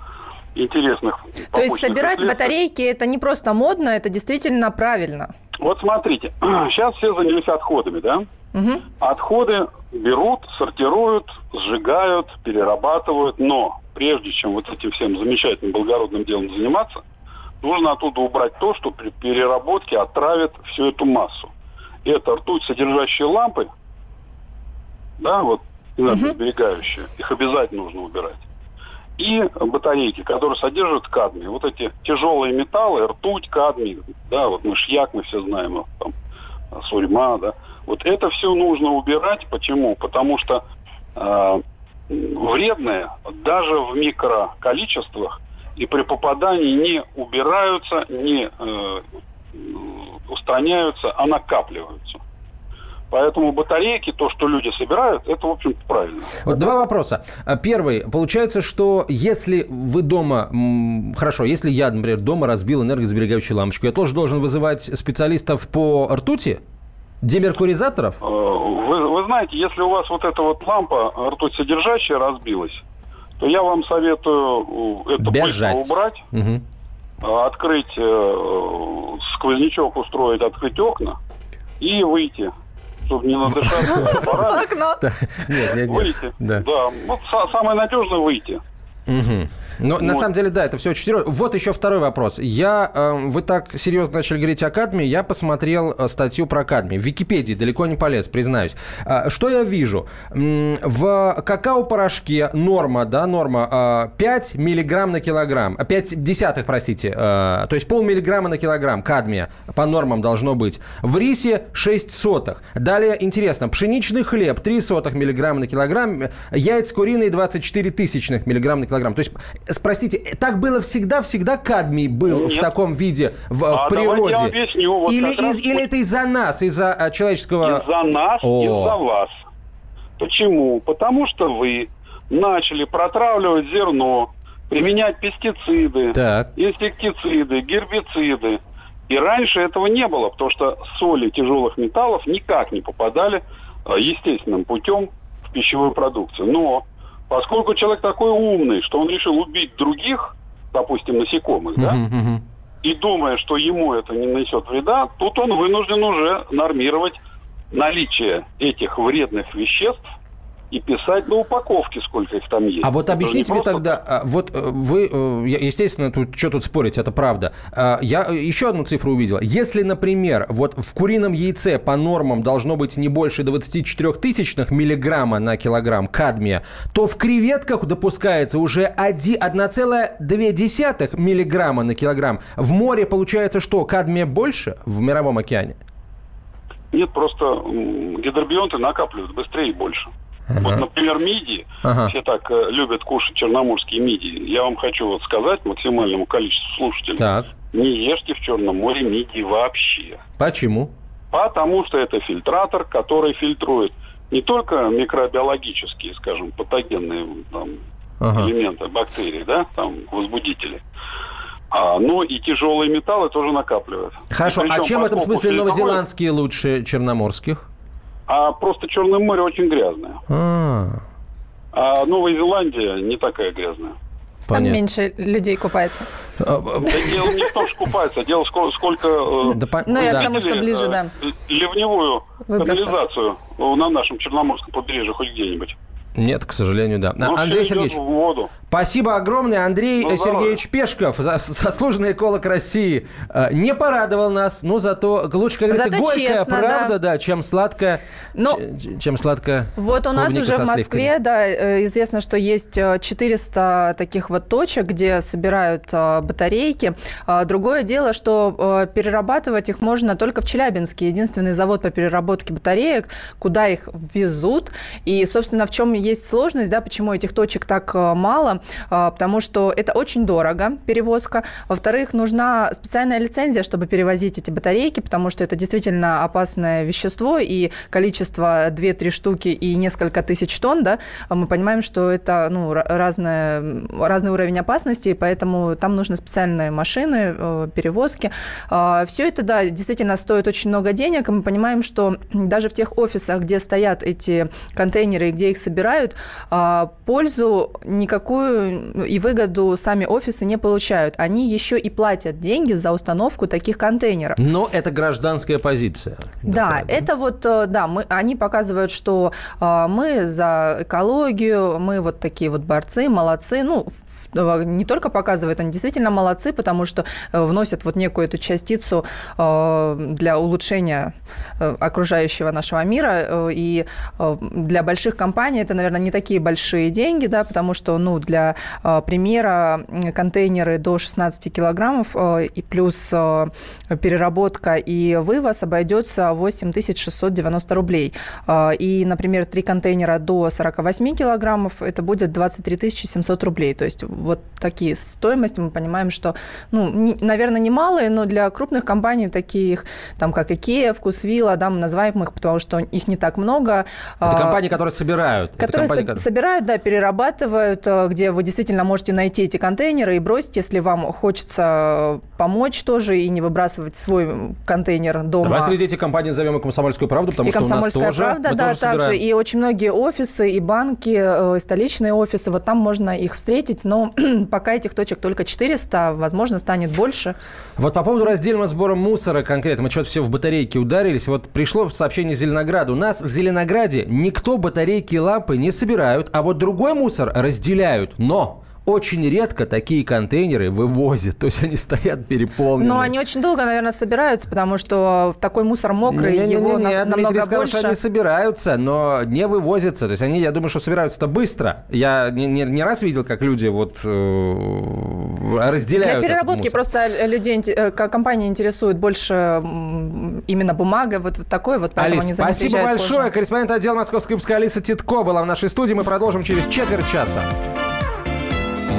интересных То есть собирать последствий. батарейки это не просто модно, это действительно правильно. Вот смотрите, сейчас все занялись отходами, да? Мгм. Отходы берут, сортируют, сжигают, перерабатывают, но прежде чем вот этим всем замечательным благородным делом заниматься, нужно оттуда убрать то, что при переработке отравит всю эту массу. Это ртуть, содержащие лампы, да, вот энергосберегающие, их обязательно нужно убирать. И батарейки, которые содержат кадмий. Вот эти тяжелые металлы, ртуть, кадмий, да, вот мышьяк мы все знаем, там, сурьма, да. Вот это все нужно убирать. Почему? Потому что э, вредные даже в микроколичествах и при попадании не убираются, не э, устраняются, а накапливаются. Поэтому батарейки, то, что люди собирают, это, в общем-то, правильно. Вот два вопроса. А, Первый. Получается, что если вы дома... Хорошо, если я, например, дома разбил энергосберегающую лампочку, я тоже должен вызывать специалистов по ртути? Демеркуризаторов? Э, Вы, вы знаете, если у вас вот эта вот лампа ртуть содержащая разбилась, то я вам советую э, это Бежать. быстро убрать, э, открыть сквознячок, устроить, открыть окна и выйти, чтобы не надышаться парами. Окно. Нет, нет, нет. Выйти. Да. Да. Вот са- самое надежное выйти. Мгм. Но вот. на самом деле, да, это все очень серьезно. Вот еще второй вопрос. Я, э, вы так серьезно начали говорить о кадмии, я посмотрел э, статью про кадмий. В Википедии далеко не полез, признаюсь. Э, что я вижу? В какао-порошке норма, да, норма 5 миллиграмм на килограмм, 5 десятых, простите, то есть полмиллиграмма на килограмм кадмия по нормам должно быть. В рисе 6 сотых. Далее, интересно, пшеничный хлеб 3 сотых миллиграмма на килограмм, яйца куриные 24 тысячных миллиграмм на килограмм. То есть, спросите, так было всегда, всегда кадмий был Нет. в таком виде в, а в природе? Я объясню. Вот или, из, или это из-за нас, из-за а, человеческого... Из-за нас, из-за вас. Почему? Потому что вы начали протравливать зерно, применять пестициды, так. инсектициды, гербициды. И раньше этого не было, потому что соли тяжелых металлов никак не попадали а, естественным путем в пищевую продукцию. Но поскольку человек такой умный, что он решил убить других, допустим, насекомых, да, и думая, что ему это не нанесет вреда, тут он вынужден уже нормировать наличие этих вредных веществ и писать на упаковке, сколько их там есть. А вот объясните мне тогда, а, вот э, вы, э, естественно, тут что тут спорить, это правда. А, я еще одну цифру увидел. Если, например, вот в курином яйце по нормам должно быть не больше 24 тысячных миллиграмма на килограмм кадмия, то в креветках допускается уже 1,2 миллиграмма на килограмм. В море получается что, кадмия больше в мировом океане? Нет, просто гидробионты накапливают быстрее и больше. Ага. Вот, например, мидии, ага. все так э, любят кушать черноморские мидии. Я вам хочу вот сказать максимальному количеству слушателей. Так. Не ешьте в Черном море мидии вообще. Почему? Потому что это фильтратор, который фильтрует не только микробиологические, скажем, патогенные там, ага. элементы, бактерии, да, там, возбудители, а, но и тяжелые металлы тоже накапливают. Хорошо, а чем в этом смысле новозеландские лучше черноморских? А просто Черное море очень гразное. А, а Новая Зеландия не такая грязная. Там Понятно. меньше людей купается. А, да дело не в том, что купается, а дело сколько... сколько э, да, ну, я потому что ближе, да. Э, ливневую канализацию на нашем Черноморском побережье хоть где-нибудь. Нет, к сожалению, да. Ну, Андрей Сергеевич, в воду. спасибо огромное. Андрей ну, Сергеевич Пешков, заслуженный эколог России, э, не порадовал нас, но зато лучше, как говорится, горькая честно, правда, да. да, чем сладкая, но ну, чем сладкая Вот у нас уже в Москве, да, э, известно, что есть 400 э, таких вот точек, где собирают батарейки. А другое дело, что перерабатывать их можно только в Челябинске. Единственный завод по переработке батареек, куда их везут. И, собственно, в чем есть сложность, да, почему этих точек так э, мало, э, потому что это очень дорого, перевозка. Во-вторых, нужна специальная лицензия, чтобы перевозить эти батарейки, потому что это действительно опасное вещество, и количество 2-3 штуки и несколько тысяч тонн, да, мы понимаем, что это ну, разное, разный уровень опасности, и поэтому там нужны специальные машины, э, перевозки. Все это, да, действительно стоит очень много денег, и мы понимаем, что даже в тех офисах, где стоят эти контейнеры, где их собирают, собирают, а, пользу никакую и выгоду сами офисы не получают. Они еще и платят деньги за установку таких контейнеров. Но это гражданская позиция. Да, да это вот, э, да, мы, они показывают, что а, мы за экологию, мы вот такие вот борцы, молодцы. Ну, Э, не только показывают, они действительно молодцы, потому что э, вносят вот некую эту частицу э, для улучшения окружающего нашего мира. И для больших компаний это, наверное, не такие большие деньги, да, потому что, ну, для примера контейнеры до 16 килограммов и плюс переработка и вывоз обойдется 8690 рублей. И, например, три контейнера до 48 килограммов это будет 23 700 рублей. То есть вот такие стоимости, мы понимаем, что, ну, не, наверное, немалые, но для крупных компаний, таких, там, как Икея, Вкусвилла, да, мы называем их, потому что их не так много. Это а, компании, которые собирают. Которые компании, со- собирают, да, перерабатывают, э, где вы действительно можете найти эти контейнеры и бросить, если вам хочется помочь тоже и не выбрасывать свой контейнер дома. Давай среди этих компаний назовем и «Комсомольскую правду», потому и что у нас тоже, правда, да, тоже также. И очень многие офисы, и банки, э, и столичные офисы, вот там можно их встретить, но пока этих точек только 400, возможно, станет больше. Вот по поводу раздельного сбора мусора конкретно, мы что-то все в батарейки ударились. Вот пришло сообщение Зеленограда. У нас в Зеленограде никто батарейки и лампы не собирают, а вот другой мусор разделяют. Но очень редко такие контейнеры вывозят. То есть они стоят переполненные. Но они очень долго, наверное, собираются, потому что такой мусор мокрый, не, не, его не, не, Дмитрий намного сказал, больше. что они собираются, но не вывозятся. То есть они, я думаю, что собираются-то быстро. Я не, не, не раз видел, как люди вот э, разделяют Для переработки мусор. просто людей, э, компании интересует больше именно бумага, вот, вот такой вот, поэтому Алис, они спасибо большое. позже. Корреспондент отдела московской выпуска Алиса Титко была в нашей студии. Мы продолжим через четверть часа.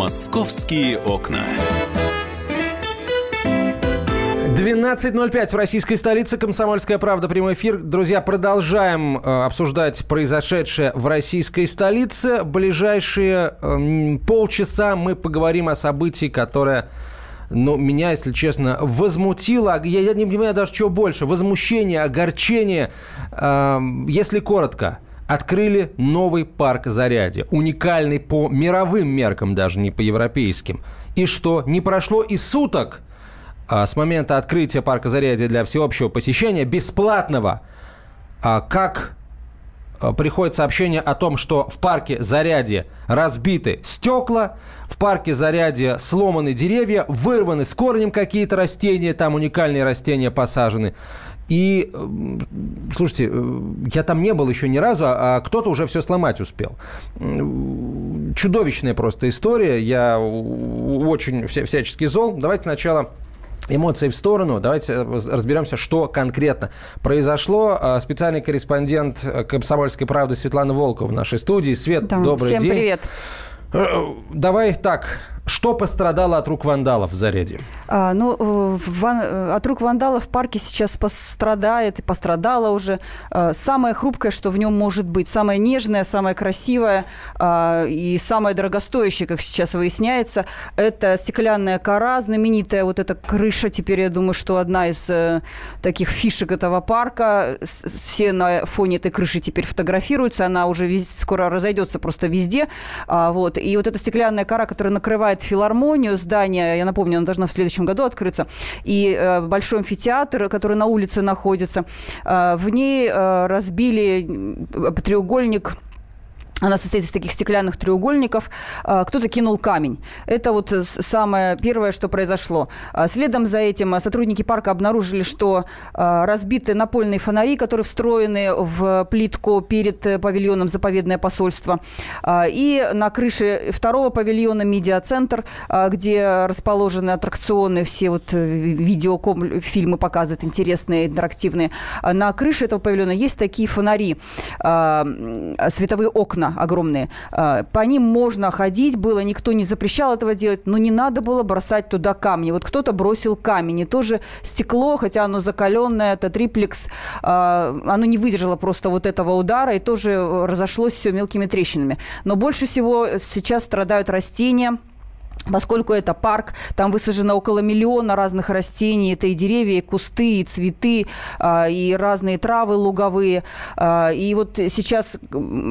«Московские окна». 12.05 в российской столице. Комсомольская правда. Прямой эфир. Друзья, продолжаем э, обсуждать произошедшее в российской столице. Ближайшие эм, полчаса мы поговорим о событии, которое ну, меня, если честно, возмутило. Я, я не понимаю даже, чего больше. Возмущение, огорчение. Эм, если коротко, открыли новый парк Зарядье. Уникальный по мировым меркам, даже не по европейским. И что? Не прошло и суток а, с момента открытия парка Зарядье для всеобщего посещения бесплатного, а, как а, приходит сообщение о том, что в парке Зарядье разбиты стекла, в парке Зарядье сломаны деревья, вырваны с корнем какие-то растения, там уникальные растения посажены. И, м, слушайте, э, я там не был еще ни разу, а а кто-то уже все сломать успел. Чудовищная просто история. Я очень вся- всячески зол. Давайте сначала Эмоции в сторону. Давайте э, разберемся, что конкретно произошло. А, Специальный корреспондент э, «Комсомольской правды» Светлана Волкова в нашей студии. Свет, Да, добрый всем день. привет. Э, Давай так. Что пострадало от рук вандалов в Зарядье? А, ну, э, ван- э, от рук вандалов в парке сейчас пострадает и пострадало уже э, самое хрупкое, что в нем может быть. Самое нежное, самое красивое а, и самое дорогостоящее, как сейчас выясняется, это стеклянная кора, знаменитая вот эта крыша. Теперь я думаю, что одна из э, таких фишек этого парка. Все на фоне этой крыши теперь фотографируются. Она уже вез- скоро разойдется просто везде. А, вот. И вот эта стеклянная кора, которая накрывает филармонию, здание, я напомню, оно должно в следующем году открыться, и э, большой амфитеатр, который на улице находится, э, в ней э, разбили м, треугольник она состоит из таких стеклянных треугольников. А, Кто-то кинул камень. Это вот самое первое, что произошло. А, Следом за этим а, сотрудники парка обнаружили, что разбиты напольные фонари, которые встроены в плитку перед э, павильоном «Заповедное посольство». И на крыше второго павильона «Медиацентр», где расположены аттракционы, все вот э, видеофильмы показывают интересные, интерактивные. На крыше этого павильона есть такие фонари, световые окна огромные. А, По ним можно ходить было, никто не запрещал этого делать, но не надо было бросать туда камни. Вот кто-то бросил камень, и тоже стекло, хотя оно закаленное, это триплекс, а, оно не выдержало просто вот этого удара и тоже э, разошлось все мелкими трещинами. Но больше всего сейчас страдают растения, Поскольку это парк, там высажено около миллиона разных растений. Это и деревья, и кусты, и цветы, а, и разные травы луговые. А, И вот сейчас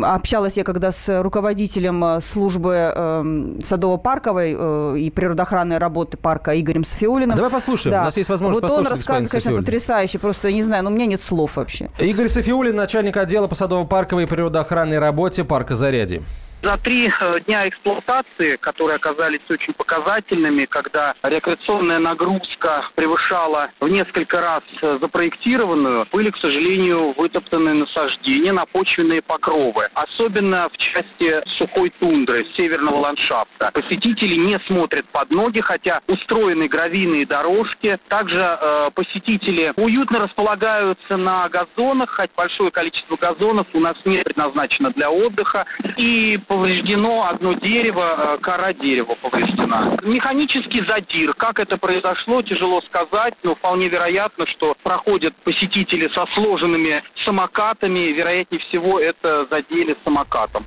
общалась я когда с руководителем э, службы эм, садово-парковой э, и природоохранной работы парка Игорем Софиулиным. А давай послушаем. У нас есть возможность Вот он рассказывает, конечно, Софиуллина. потрясающе. Просто, я не знаю, но у меня нет слов вообще. Игорь Софиулин, начальник отдела по садово-парковой и природоохранной работе парка Зарядье. За три э, дня эксплуатации, которые оказались очень показательными, когда рекреационная нагрузка превышала в несколько раз э, запроектированную, были, к сожалению, вытоптаны насаждения на почвенные покровы. Особенно в части сухой тундры, северного ландшафта. Посетители не смотрят под ноги, хотя устроены гравийные дорожки. Также э, посетители уютно располагаются на газонах, хоть большое количество газонов у нас не предназначено для отдыха. И повреждено одно дерево, э, кора дерева повреждена. Механический задир. Как это произошло, тяжело сказать, но вполне вероятно, что проходят посетители со сложенными самокатами. Вероятнее всего, это задели самокатом.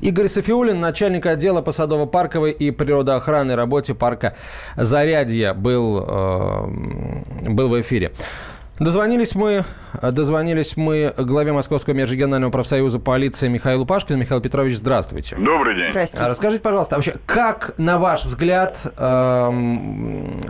Игорь Софиулин, начальник отдела по садово-парковой и природоохранной работе парка Зарядье, был, э, был в эфире. Дозвонились мы, дозвонились мы главе Московского межрегионального профсоюза полиции Михаилу Пашкину. Михаил Петрович, здравствуйте. Добрый день. Здравствуйте. Расскажите, пожалуйста, вообще, как, на ваш взгляд, эм,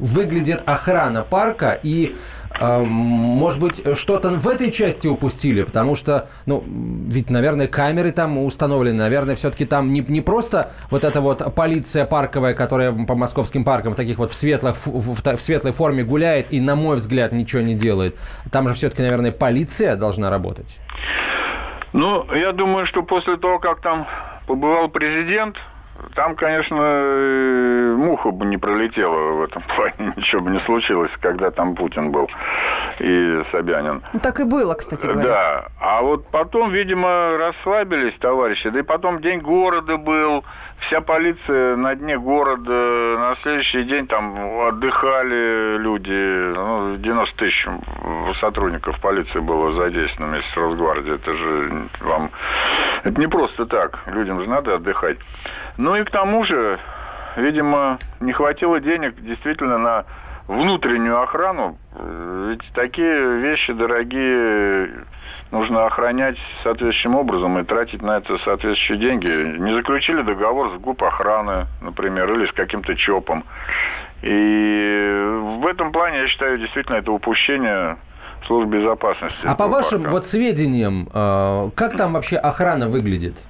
выглядит охрана парка и может быть, что-то в этой части упустили, потому что, ну, ведь, наверное, камеры там установлены, наверное, все-таки там не, не просто вот эта вот полиция парковая, которая по московским паркам таких вот в, светлых, в, в, в светлой форме гуляет и, на мой взгляд, ничего не делает. Там же все-таки, наверное, полиция должна работать. Ну, я думаю, что после того, как там побывал президент, там, конечно, э, муха бы не пролетела в этом плане, ничего бы не случилось, когда там Путин был и Собянин. Ну, так и было, кстати говоря. Да, а вот потом, видимо, расслабились товарищи, да и потом День города был, вся полиция на дне города, на следующий день там отдыхали люди, ну, 90 тысяч сотрудников полиции было задействовано вместе с Росгвардией, это же вам, это не просто так, людям же надо отдыхать. Ну и к тому же, видимо, не хватило денег действительно на внутреннюю охрану. Ведь такие вещи дорогие нужно охранять соответствующим образом и тратить на это соответствующие деньги. Не заключили договор с ГУП охраны, например, или с каким-то ЧОПом. И в этом плане, я считаю, действительно это упущение службы безопасности. А по вашим парка. вот сведениям, э, как там вообще охрана выглядит?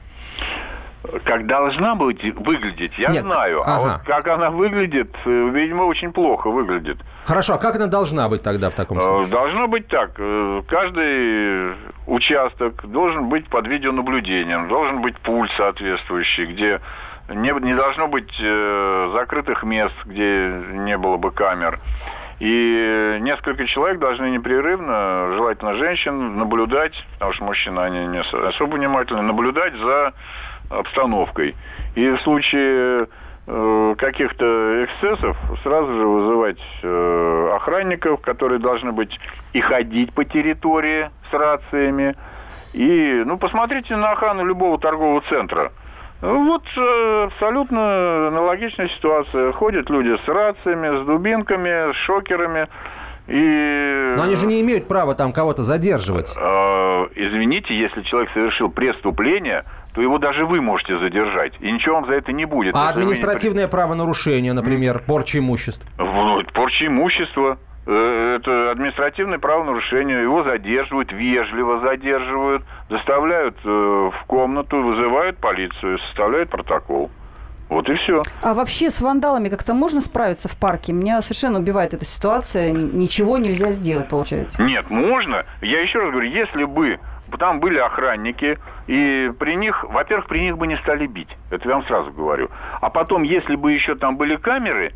Как должна быть выглядеть, я Нет. знаю. Ага. А вот как она выглядит, э, видимо, очень плохо выглядит. Хорошо, а как она должна быть тогда в таком э, случае? Должно быть так. Э, каждый участок должен быть под видеонаблюдением, должен быть пульс соответствующий, где не, не должно быть закрытых мест, где не было бы камер. И несколько человек должны непрерывно, желательно женщин, наблюдать, потому что мужчины, они не особо внимательны, наблюдать за обстановкой. И в случае э, каких-то эксцессов сразу же вызывать э, охранников, которые должны быть и ходить по территории с рациями. И, ну, посмотрите на охрану любого торгового центра. Вот э, абсолютно аналогичная ситуация. Ходят люди с рациями, с дубинками, с шокерами. И... Но они же не имеют права там кого-то задерживать. Э, извините, если человек совершил преступление, то его даже вы можете задержать. И ничего вам за это не будет. А административное не... правонарушение, например, порча имущества? Вот, порча имущества. Это административное правонарушение. Его задерживают, вежливо задерживают, доставляют э, в комнату, вызывают полицию, составляют протокол. Вот и все. А вообще с вандалами как-то можно справиться в парке? Меня совершенно убивает эта ситуация. Ничего нельзя сделать, получается. Нет, можно. Я еще раз говорю, если бы там были охранники, и при них, во-первых, при них бы не стали бить. Это я вам сразу говорю. А потом, если бы еще там были камеры,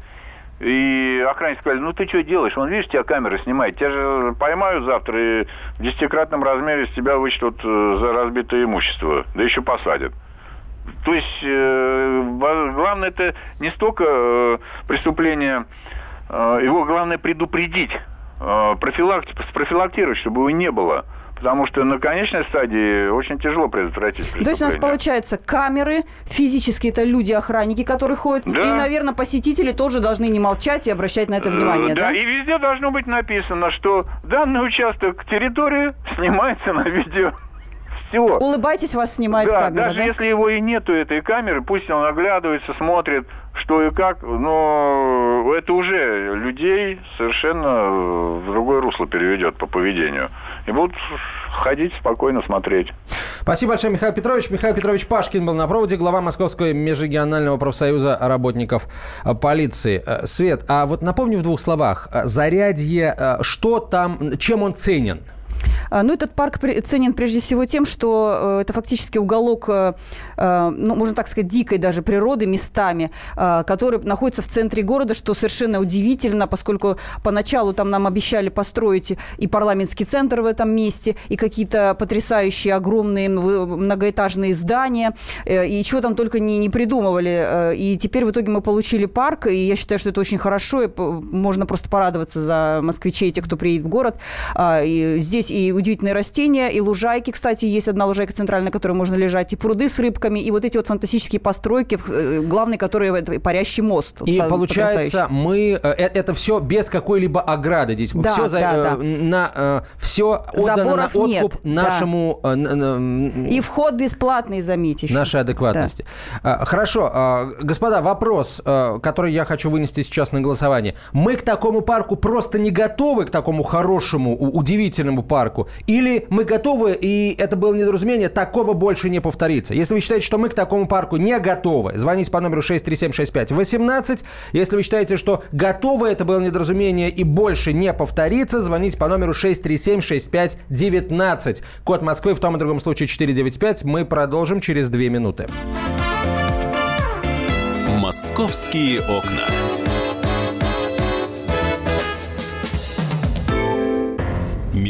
и охранники сказали, ну ты что делаешь? Он, видишь, тебя камера снимает. Тебя же поймают завтра и в десятикратном размере с тебя вычтут э, за разбитое имущество. Да еще посадят. То есть э, главное это не столько э, преступление, э, его главное предупредить, э, профилактик, спрофилактировать, чтобы его не было. Потому что на конечной стадии очень тяжело предотвратить То есть у нас получается камеры, физически это люди-охранники, которые ходят, да. и, наверное, посетители тоже должны не молчать и обращать на это э, внимание, да? Да, и везде должно быть написано, что данный участок территории снимается на видео все. Улыбайтесь, вас снимает да, камера, даже да? если его и нету, этой камеры, пусть он оглядывается, смотрит, что и как, но это уже людей совершенно в другое русло переведет по поведению. И будут ходить спокойно смотреть. Спасибо большое, Михаил Петрович. Михаил Петрович Пашкин был на проводе, глава Московского межрегионального профсоюза работников полиции. Э, Свет, а вот напомню в двух словах, зарядье, э, что там, чем он ценен? А, ну, этот парк ценен прежде всего тем, что э, это фактически уголок, э, э, ну, можно так сказать, дикой даже природы местами, который находится в центре города, что совершенно удивительно, поскольку поначалу там нам обещали построить и парламентский центр в этом месте, и какие-то потрясающие огромные многоэтажные здания, и чего там только не, не придумывали. И теперь в итоге мы получили парк, и я считаю, что это очень хорошо, и можно просто порадоваться за москвичей, тех, кто приедет в город. А, и здесь и удивительные растения, и лужайки, кстати, есть одна лужайка центральная, на которой можно лежать, и пруды с рыбками, и вот эти вот фантастические постройки, э, главный, который парящий мост. И получается, мы э, это все без какой-либо ограды здесь. Да, все, за, да, э, да. на, все отдано Заборов на откуп нет, да. нашему... э, н- И вход бесплатный, заметь еще. нашей адекватности. А, Хорошо, а, господа, вопрос, который я хочу вынести сейчас на голосование. Мы к такому парку просто не готовы, к такому хорошему, удивительному парку? Или мы готовы, и это было недоразумение, такого больше не повторится? Если вы считаете, что мы к такому парку не готовы, звоните по номеру 6376518. Если вы считаете, что готовы, это было недоразумение и больше не повторится, звоните по номеру 6376519. Код Москвы в том и другом случае 495. Мы продолжим через две минуты. «Московские окна».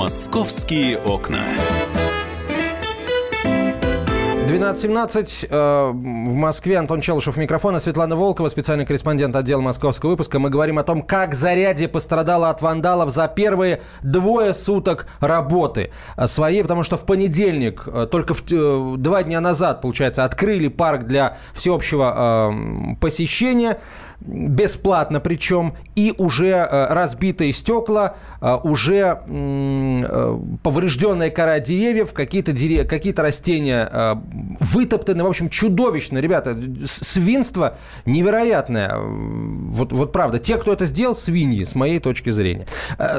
«Московские окна». 12.17 э, в Москве. Антон Челышев микрофона, Светлана Волкова, специальный корреспондент отдела московского выпуска. Мы говорим о том, как Зарядье пострадало от вандалов за первые двое суток работы э, своей, потому что в понедельник, э, только в, э, два дня назад, получается, открыли парк для всеобщего э, посещения бесплатно причем, и уже э, разбитые стекла, э, уже э, поврежденная кора деревьев, какие-то дере- какие-то растения вытоптаны. В общем, чудовищно, ребята. Свинство невероятное. Вот, вот правда. Те, кто это сделал, свиньи, с моей точки зрения.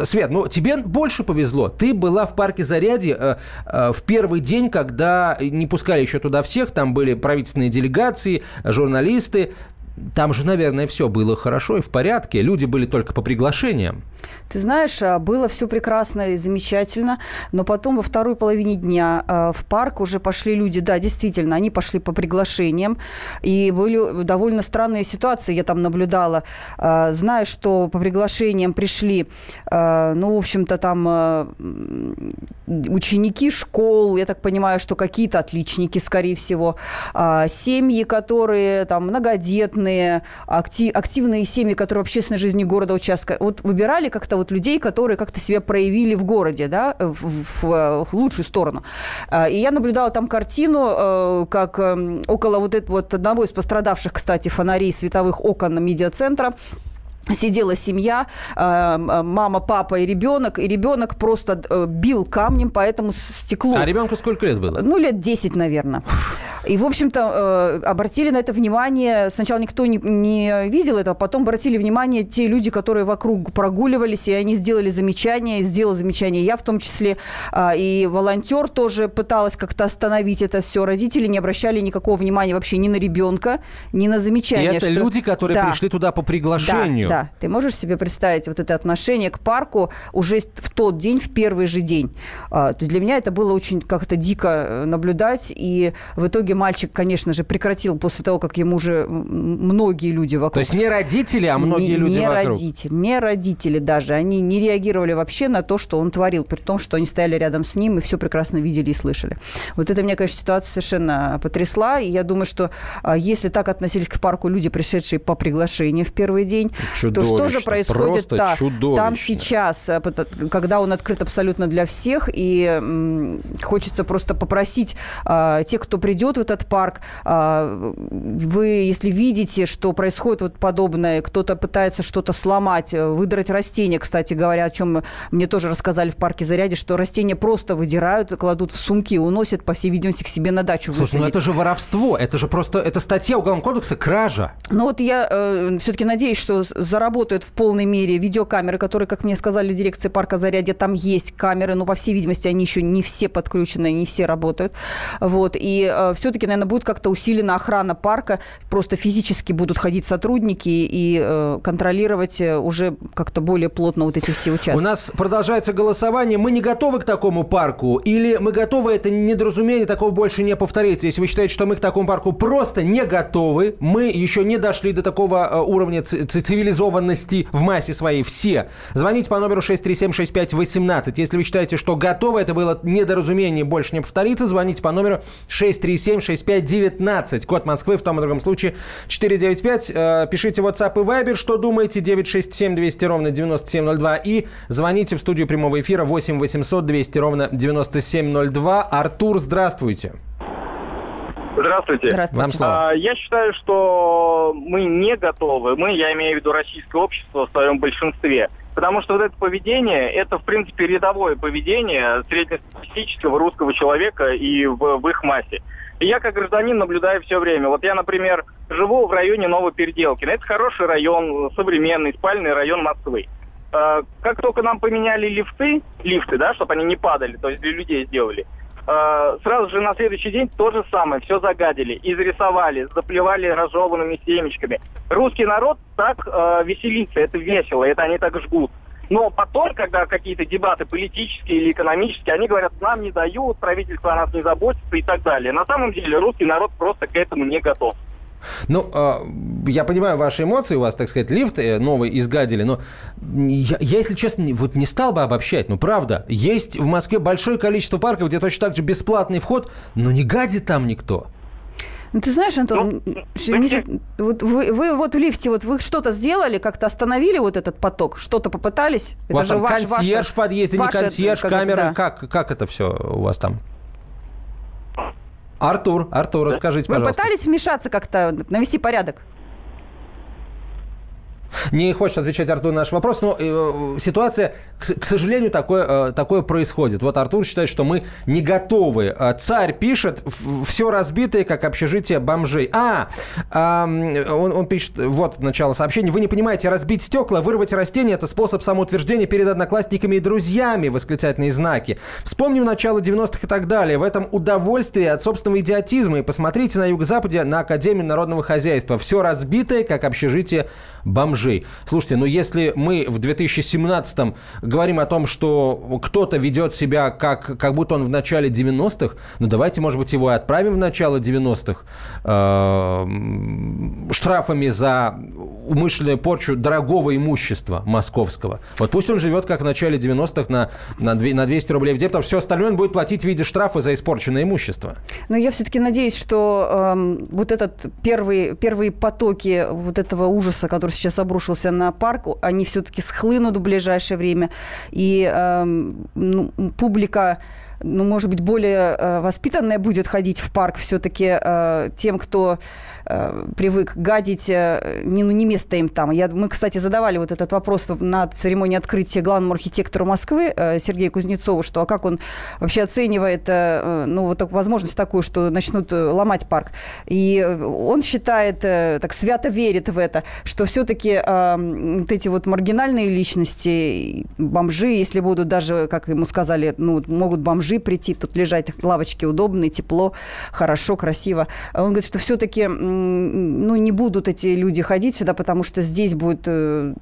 Свет, ну тебе больше повезло. Ты была в парке Зарядье э, в первый день, когда не пускали еще туда всех. Там были правительственные делегации, журналисты. Там же, наверное, все было хорошо и в порядке. Люди были только по приглашениям. Ты знаешь, а, было все прекрасно и замечательно, но потом во второй половине дня а, в парк уже пошли люди, да, действительно, они пошли по приглашениям, и были довольно странные ситуации, я там наблюдала, А, зная, что по приглашениям пришли, ну, в общем-то, там ученики школ, я так понимаю, что какие-то отличники, скорее всего, семьи, которые там многодетные, акти- активные семьи, которые в общественной жизни города участка, вот выбирали как-то вот людей, которые как-то себя проявили в городе, да, в, в- в лучшую сторону. А, И я наблюдала там картину, э, как эм, около вот этого вот одного из пострадавших, кстати, фонарей световых окон медиацентра Сидела семья, э, м- мама, папа и ребенок, и ребенок просто э, бил камнем по этому стеклу. А ребенку сколько лет было? Ну, лет 10, наверное. И, в общем-то, э, обратили на это внимание. Сначала никто не, не видел этого, потом обратили внимание те люди, которые вокруг прогуливались, и они сделали замечание, и сделал замечание я в том числе. А, И волонтер тоже пыталась как-то остановить это все. Родители не обращали никакого внимания вообще ни на ребенка, ни на И замечание. это что- люди, которые Да. пришли туда по приглашению. Да, да. Ты можешь себе представить вот это отношение к парку уже в тот день, в первый же день. А, то есть для меня это было очень как-то дико э, наблюдать. И в итоге мальчик, конечно же, прекратил после того, как ему уже многие люди вокруг... То есть не родители, а многие не, люди не вокруг. родители, не родители даже. Они не реагировали вообще на то, что он творил, при том, что они стояли рядом с ним и все прекрасно видели и слышали. Вот это меня, конечно, ситуация совершенно потрясла. И я думаю, что а, если так относились к парку люди, пришедшие по приглашению в первый день, то что же происходит та- там сейчас, а, пото- когда он открыт абсолютно для всех, и хочется просто попросить а, тех, кто придет в этот парк, а, вы, если видите, что происходит вот подобное, кто-то пытается что-то сломать, э, выдрать растения, кстати говоря, о чем мне тоже рассказали в парке Заряде, что растения просто выдирают, кладут в сумки уносят, по всей видимости, к себе на дачу Слушай, ну это же воровство, это же просто, это статья Уголовного кодекса кража. Ну вот я все-таки надеюсь, что заработают в полной мере видеокамеры, которые, как мне сказали в дирекции парка Зарядье, там есть камеры, но, по всей видимости, они еще не все подключены, не все работают. Вот. И все-таки все-таки, наверное, будет как-то усилена охрана парка, просто физически будут ходить сотрудники и э, контролировать э, уже как-то более плотно вот эти все участки. У нас продолжается голосование. Мы не готовы к такому парку или мы готовы, это недоразумение, такого больше не повторится. Если вы считаете, что мы к такому парку просто не готовы, мы еще не дошли до такого э, уровня цивилизованности в массе своей все. Звоните по номеру 6376518. Если вы считаете, что готовы, это было недоразумение, больше не повторится, звоните по номеру 6376519. Код Москвы в том и другом случае 495. Э, пишите WhatsApp и Viber, что думаете, 967 200 ровно 9702. И звоните в студию прямого эфира 8 800 200 ровно 9702. Артур, здравствуйте. Здравствуйте. Здравствуйте. Вам слово. А, я считаю, что мы не готовы. Мы, я имею в виду российское общество в своем большинстве. Потому что вот это поведение, это, в принципе, рядовое поведение среднестатистического русского человека и в, в их массе. И я как гражданин наблюдаю все время. Вот я, например, живу в районе Новопеределкина. Это хороший район, современный, спальный район Москвы. А, как только нам поменяли лифты, лифты, да, чтобы они не падали, то есть для людей сделали, а, сразу же на следующий день то же самое, все загадили, изрисовали, заплевали разжеванными семечками. Русский народ так э, веселится, это весело, это они так жгут. Но потом, когда какие-то дебаты политические или экономические, они говорят, нам не дают, правительство о нас не заботится и так далее. На самом деле русский народ просто к этому не готов. Ну, а, я понимаю ваши эмоции, у вас, так сказать, лифт э, новый изгадили, но я, я, если честно, вот не стал бы обобщать, ну, правда, есть в Москве большое количество парков, где точно так же бесплатный вход, но не гадит там никто. Ну, ты знаешь, Антон, ну, не, вот вы, вы вот в лифте, вот вы что-то сделали, как-то остановили вот этот поток, что-то попытались? У вас это там ваш, консьерж в подъезде, ваше, не консьерж, камеры, да. как, как это все у вас там? Артур, Артур, расскажите, Вы пожалуйста. Вы пытались вмешаться как-то, навести порядок? Не хочет отвечать Артур на наш вопрос, но э, ситуация, к, к сожалению, такое, э, такое происходит. Вот Артур считает, что мы не готовы. Э, царь пишет, все разбитое, как общежитие бомжей. А, э, он, он пишет, вот начало сообщения. Вы не понимаете, разбить стекла, вырвать растения – это способ самоутверждения перед одноклассниками и друзьями, восклицательные знаки. Вспомним начало 90-х и так далее. В этом удовольствие от собственного идиотизма. И посмотрите на юго-западе на Академию народного хозяйства. Все разбитое, как общежитие бомжей. Слушайте, ну если мы в 2017-м говорим о том, что кто-то ведет себя как, как будто он в начале 90-х, ну давайте, может быть, его и отправим в начало 90-х э, штрафами за умышленную порчу дорогого имущества московского. Вот пусть он живет как в начале 90-х на, на, 200 рублей в день, потому все остальное он будет платить в виде штрафа за испорченное имущество. Но я все-таки надеюсь, что э, вот этот первый, первые потоки вот этого ужаса, который сейчас обрушился на парк, они все-таки схлынут в ближайшее время. И э, ну, публика ну, может быть, более э, воспитанная будет ходить в парк все-таки э, тем, кто э, привык гадить, э, не, ну, не место им там. Я, мы, кстати, задавали вот этот вопрос на церемонии открытия главному архитектору Москвы э, Сергею Кузнецову, что а как он вообще оценивает э, ну, вот так, возможность такую, что начнут ломать парк. И он считает, так свято верит в это, что все-таки э, вот эти вот маргинальные личности, бомжи, если будут даже, как ему сказали, ну, могут бомжи прийти, тут лежать лавочки удобные, тепло, хорошо, красиво. Он говорит, что все-таки ну, не будут эти люди ходить сюда, потому что здесь будут э,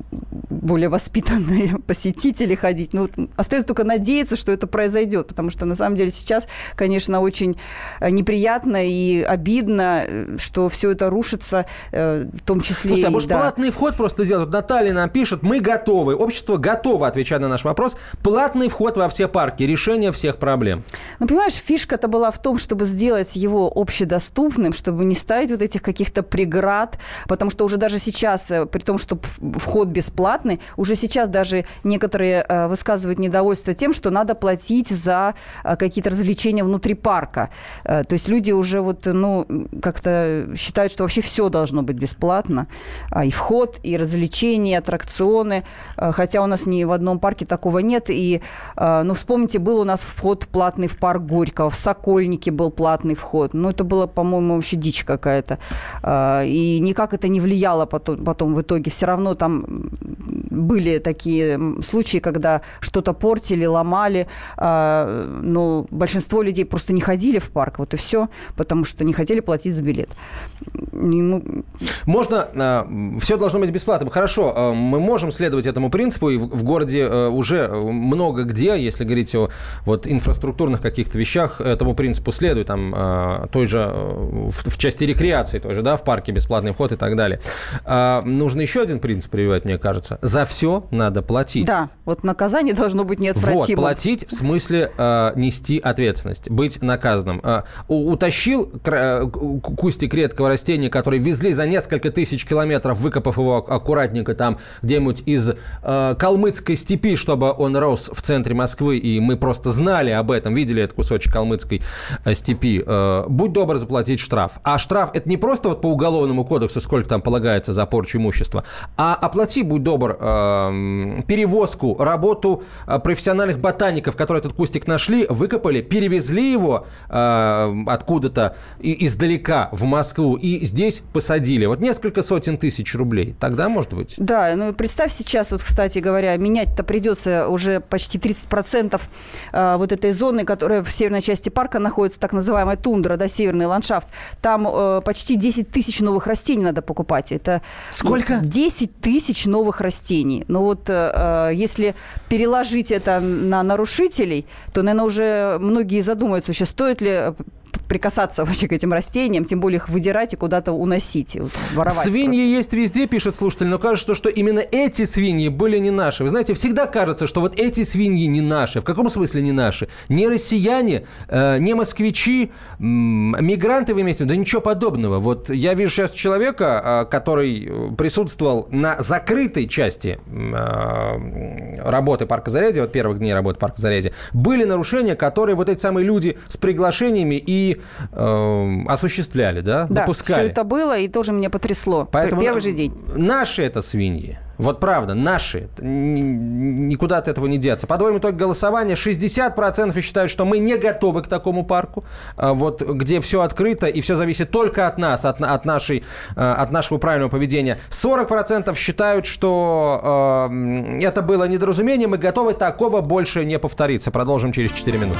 более воспитанные посетители ходить. Ну, остается только надеяться, что это произойдет, потому что на самом деле сейчас, конечно, очень э, неприятно и обидно, э, что все это рушится, в том числе Слушайте, а может, да. платный вход просто сделать? Вот Наталья нам пишет, мы готовы, общество готово отвечать на наш вопрос. Платный вход во все парки, решение всех проблем. Ну, понимаешь, фишка-то была в том, чтобы сделать его общедоступным, чтобы не ставить вот этих каких-то преград, потому что уже даже сейчас, э, при том, что вход бесплатный, уже сейчас даже некоторые э, высказывают недовольство тем, что надо платить за э, какие-то развлечения внутри парка. То есть люди уже вот, ну, как-то считают, что вообще все должно быть бесплатно. А и вход, и развлечения, и аттракционы. Хотя у нас ни в одном парке такого нет. И, ну, вспомните, был у нас вход платный в парк Горького, в Сокольнике был платный вход. Ну, это было, по-моему, вообще дичь какая-то. А, и никак это не влияло потом, потом в итоге. Все равно там были такие случаи, когда что-то портили, ломали, а, но большинство людей просто не ходили в парк, вот и все, потому что не хотели платить за билет. Ну... Можно, э, все должно быть бесплатным. Хорошо, э, мы можем следовать этому принципу, и в, городе э, уже много где, если говорить о вот, инфраструктурных каких-то вещах, этому принципу следует, там, той же, э, в, части рекреации той же, да, в парке бесплатный вход и так далее. Нужно еще один принцип прививать, мне кажется. За все надо платить. Да, вот наказание должно быть неотвратимым. Вот, платить в смысле э, нести ответственность, быть наказанным. Э, утащил э, кустик редкого растения, который везли за несколько тысяч километров, выкопав его аккуратненько там где-нибудь из э, калмыцкой степи, чтобы он рос в центре Москвы, и мы просто знали об этом, видели этот кусочек калмыцкой э, степи. Э, будь добр заплатить штраф. А штраф это не просто вот по уголовному кодексу, сколько там полагается за порчу имущества, а оплати, будь добр, э, перевозку, работу э, профессиональных ботаников, которые этот кустик нашли, выкопали, перевезли его э, откуда-то издалека в Москву и здесь посадили. Вот несколько сотен тысяч рублей. Тогда, может быть? Да, ну представь сейчас, вот, кстати говоря, менять-то придется уже почти 30% э, вот этой зоны, которая в северной части парка находится, так называемая тундра, да, северный ландшафт. Там э, почти 10 тысяч новых растений надо покупать. Это Сколько? 10 тысяч новых растений. Но вот э, если переложить это на нарушителей, то, наверное, уже многие задумаются, вообще стоит ли прикасаться вообще к этим растениям, тем более их выдирать и куда-то уносить, вот, воровать. Свиньи просто. есть везде, пишет слушатель, но кажется, что именно эти свиньи были не наши. Вы знаете, всегда кажется, что вот эти свиньи не наши. В каком смысле не наши? Не россияне, э, не москвичи, э, мигранты вы имеете в виду? Да ничего подобного. Вот я вижу сейчас человека, э, который присутствовал на закрытой части э, работы парка Зарядье, вот первых дней работы парка Зарядье, были нарушения, которые вот эти самые люди с приглашениями и э, осуществляли, да, да, допускали. все это было, и тоже меня потрясло. Поэтому Первый же день. Наши это свиньи. Вот правда, наши. Никуда от этого не деться. Подводим итог голосования. 60% считают, что мы не готовы к такому парку, а вот, где все открыто и все зависит только от нас, от, от, нашей, э, от нашего правильного поведения. 40% считают, что э, это было недоразумением и готовы такого больше не повториться. Продолжим через 4 минуты.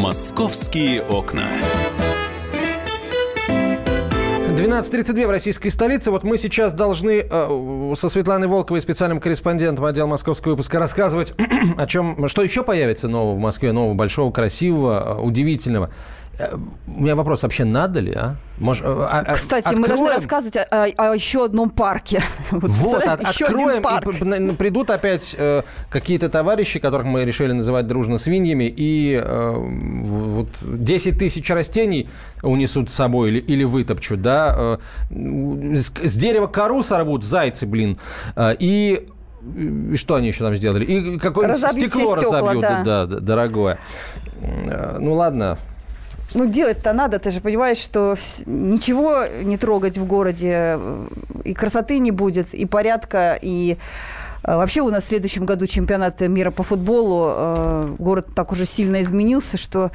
«Московские окна». 12.32 в российской столице. Вот мы сейчас должны э, со Светланой Волковой, специальным корреспондентом отдела московского выпуска, рассказывать о чем, что еще появится нового в Москве, нового, большого, красивого, э, удивительного. Э, у меня вопрос, вообще надо ли, а? Может, а, а, Кстати, откроем... мы должны рассказывать о, о, о еще одном парке. Вот, вот от, еще откроем, парк. И придут опять э, какие-то товарищи, которых мы решили называть дружно свиньями, и э, вот 10 тысяч растений унесут с собой или, или вытопчут, да? Э, с, с дерева кору сорвут зайцы, блин, э, и и что они еще там сделали? И какое-нибудь стекло стекла, разобьют, да. Да, да, дорогое. Э, ну ладно, ну, делать-то надо, ты же понимаешь, что ничего не трогать в городе, э, и красоты не будет, и порядка, и э, Вообще у нас в следующем году чемпионат мира по футболу. Э, город так уже сильно изменился, что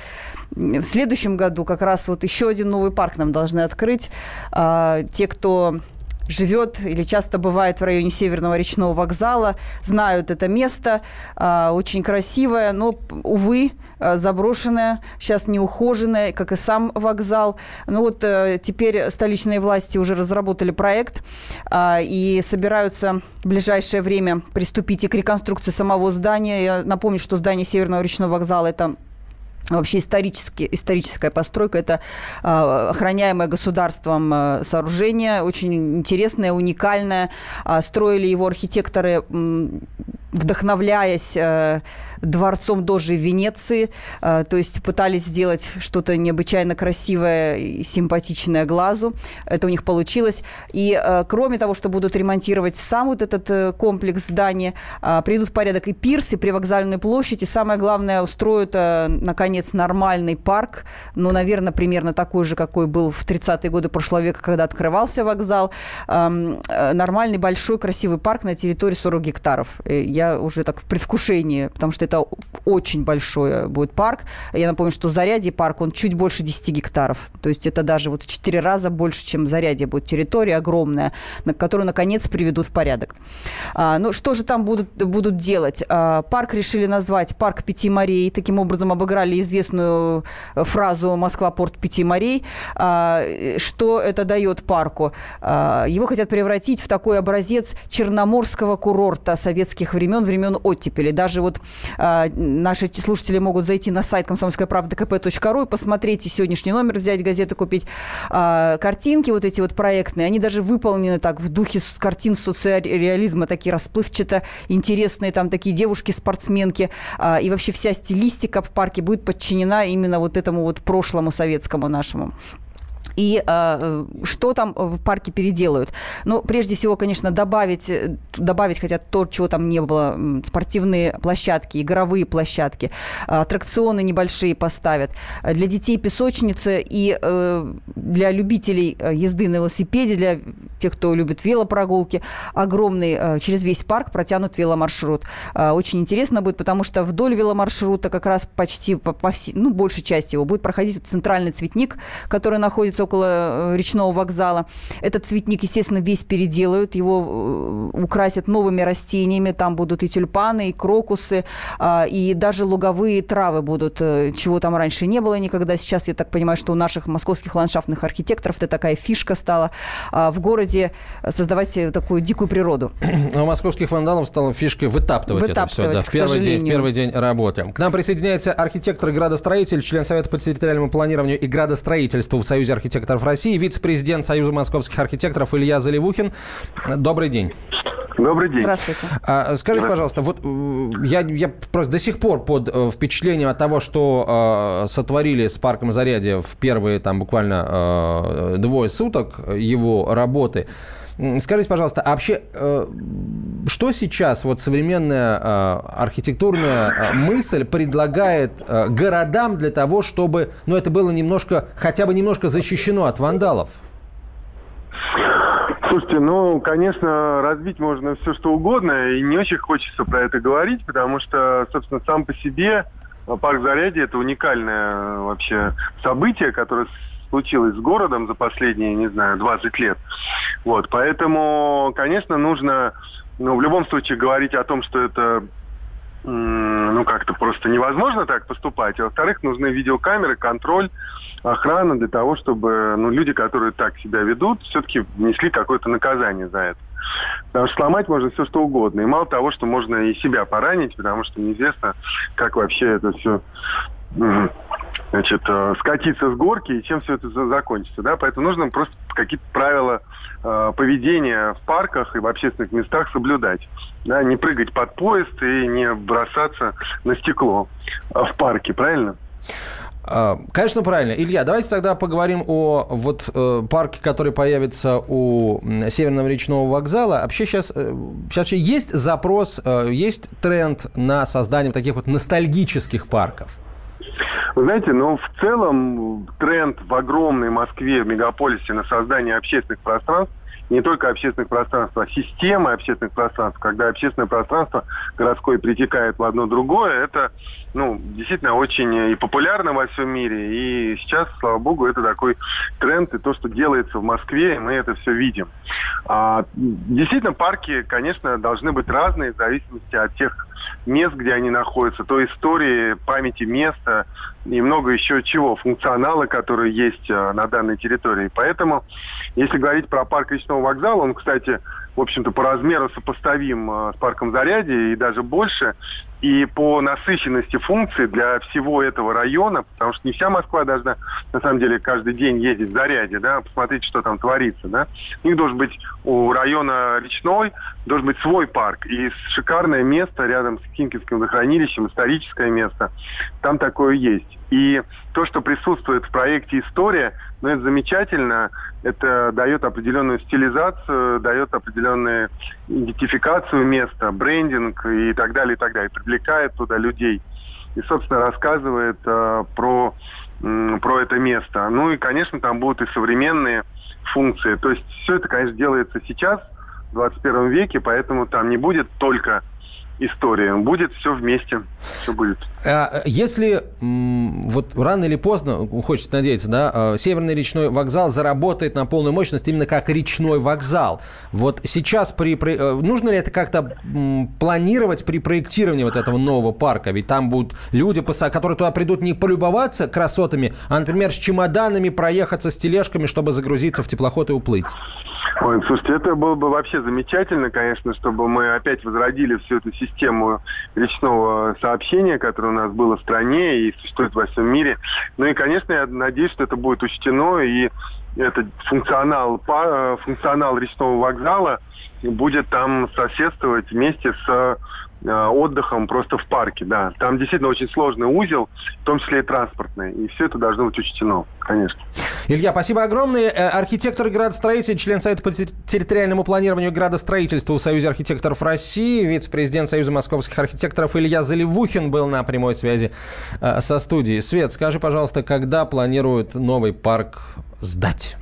в следующем году как раз вот еще один новый парк нам должны открыть. Те, кто живет или часто бывает в районе Северного речного вокзала, знают это место. Очень красивое, но, увы, Э, заброшенная, сейчас неухоженная, как и сам вокзал. Ну вот э, теперь столичные власти уже разработали проект а, и собираются в ближайшее время приступить и к реконструкции самого здания. Я напомню, что здание Северного речного вокзала – это вообще исторически, историческая постройка. Это э, охраняемое государством э, сооружение, очень интересное, уникальное. Э, строили его архитекторы вдохновляясь э, дворцом Дожи Венеции, э, то есть пытались сделать что-то необычайно красивое и симпатичное глазу. Это у них получилось. И э, кроме того, что будут ремонтировать сам вот этот э, комплекс здания, э, придут в порядок и пирсы, привокзальную площадь, и самое главное, устроят, э, наконец, нормальный парк, ну, наверное, примерно такой же, какой был в 30-е годы прошлого века, когда открывался вокзал. Эм, э, нормальный, большой, красивый парк на территории 40 гектаров. Э, я уже так в предвкушении, потому что это очень большой э, будет парк. Я напомню, что Зарядье парк, он чуть больше 10 гектаров. То есть это даже вот в 4 раза больше, чем Зарядье будет территория огромная, на которую, наконец, приведут в порядок. А, ну, что же там будут, будут делать? А, парк решили назвать «Парк Пяти морей». Таким образом, обыграли известную э, фразу «Москва-порт Пяти морей». А, что это дает парку? А, его хотят превратить в такой образец черноморского курорта советских времен, времен, времен оттепели. Даже вот э, наши слушатели могут зайти на сайт комсомольская правда кп.ру и посмотреть и сегодняшний номер, взять газету, купить э, картинки вот эти вот проектные. Они даже выполнены так в духе картин социореализма, такие расплывчато интересные, там такие девушки-спортсменки. Э, и вообще вся стилистика в парке будет подчинена именно вот этому вот прошлому советскому нашему. И э, что там в парке переделают? Ну, прежде всего, конечно, добавить, добавить хотят то, чего там не было. Спортивные площадки, игровые площадки, аттракционы небольшие поставят. Для детей песочницы и э, для любителей э, езды на велосипеде, для тех, кто любит велопрогулки, огромный э, через весь парк протянут веломаршрут. Э, очень интересно будет, потому что вдоль веломаршрута как раз почти по, по всей, ну, большей части его будет проходить центральный цветник, который находится около э, речного вокзала. Этот цветник, естественно, весь переделают, его украсят новыми растениями, там будут и тюльпаны, и крокусы, и даже луговые травы будут, чего там раньше не было никогда. Сейчас, я так понимаю, что у наших московских ландшафтных архитекторов это такая фишка стала. В городе создавать такую дикую природу. У московских вандалов стала фишкой вытаптывать, вытаптывать это все да, в, первый день, в первый день работы. К нам присоединяется архитектор и градостроитель, член Совета по территориальному планированию и градостроительству в Союзе архитекторов России, вице-президент Союза московских архитекторов Илья Заливухин. Добрый день. Добрый день. Здравствуйте. А, скажите, пожалуйста, вот я, я просто до сих пор под э, впечатлением от того, что э, сотворили с парком Зарядье в первые там буквально э, двое суток его работы. Скажите, пожалуйста, а вообще, э, что сейчас вот современная э, архитектурная э, мысль предлагает городам для того, чтобы, ну, это было немножко, хотя бы немножко защищено от вандалов? Слушайте, ну, конечно, развить можно все что угодно, и не очень хочется про это говорить, потому что, собственно, сам по себе парк Зарядье – это уникальное вообще событие, которое случилось с городом за последние, не знаю, 20 лет. Вот, поэтому, конечно, нужно, ну, в любом случае говорить о том, что это ну, как-то просто невозможно так поступать. А во-вторых, нужны видеокамеры, контроль, охрана для того, чтобы ну, люди, которые так себя ведут, все-таки несли какое-то наказание за это. Потому что сломать можно все что угодно. И мало того, что можно и себя поранить, потому что неизвестно, как вообще это все значит, э, скатиться с горки и чем все это закончится. Да? Поэтому нужно просто какие-то правила э, поведения в парках и в общественных местах соблюдать. Да? Не прыгать под поезд и не бросаться на стекло э, в парке, правильно? А, конечно, правильно. Илья, давайте тогда поговорим о вот э, парке, который появится у Северного речного вокзала. Вообще сейчас, э, сейчас вообще есть запрос, э, есть тренд на создание таких вот ностальгических парков? Вы знаете, ну, в целом тренд в огромной Москве, в мегаполисе на создание общественных пространств не только общественных пространств, а системы общественных пространств, когда общественное пространство городское притекает в одно другое, это ну, действительно очень и популярно во всем мире. И сейчас, слава богу, это такой тренд, и то, что делается в Москве, мы это все видим. А, действительно, парки, конечно, должны быть разные в зависимости от тех мест, где они находятся, той истории, памяти места и много еще чего, функционала, которые есть э, на данной территории. Поэтому, если говорить про парк речного вокзала, он, кстати, в общем-то, по размеру сопоставим э, с парком Зарядье и даже больше. И по насыщенности функций для всего этого района, потому что не вся Москва должна, на самом деле, каждый день ездить в Зарядье, да, посмотреть, что там творится, да. У них должен быть у района Речной, должен быть свой парк. И шикарное место рядом с Химкинским водохранилищем, историческое место, там такое есть. И то, что присутствует в проекте «История», ну, это замечательно. Это дает определенную стилизацию, дает определенную идентификацию места, брендинг и так далее, и так далее. Привлекает туда людей. И, собственно, рассказывает э, про, э, про это место. Ну и, конечно, там будут и современные функции. То есть все это, конечно, делается сейчас, в 21 веке, поэтому там не будет только история. Будет все вместе, все будет. А, если вот рано или поздно, хочется надеяться, да, а, Северный речной вокзал заработает на полную мощность именно как речной вокзал. Вот сейчас при, при, э, нужно ли это как-то планировать при проектировании вот этого нового парка? Ведь там будут люди, которые туда придут не полюбоваться красотами, а, например, с чемоданами проехаться с тележками, чтобы загрузиться в теплоход и уплыть. Ой, слушайте, это было бы вообще замечательно, конечно, чтобы мы опять возродили всю эту систему речного сообщения, которая у нас была в стране и существует во всем мире. Ну и, конечно, я надеюсь, что это будет учтено, и этот функционал, функционал речного вокзала будет там соседствовать вместе с Э, отдыхом просто в парке, да. Там действительно очень сложный узел, в том числе и транспортный. И все это должно быть учтено, конечно. Илья, спасибо огромное. Э, архитектор градостроитель, член Совета по территориальному планированию и градостроительству в Союзе архитекторов России, вице-президент Союза московских архитекторов Илья Заливухин был на прямой связи э, со студией. Свет, скажи, пожалуйста, когда планируют новый парк сдать?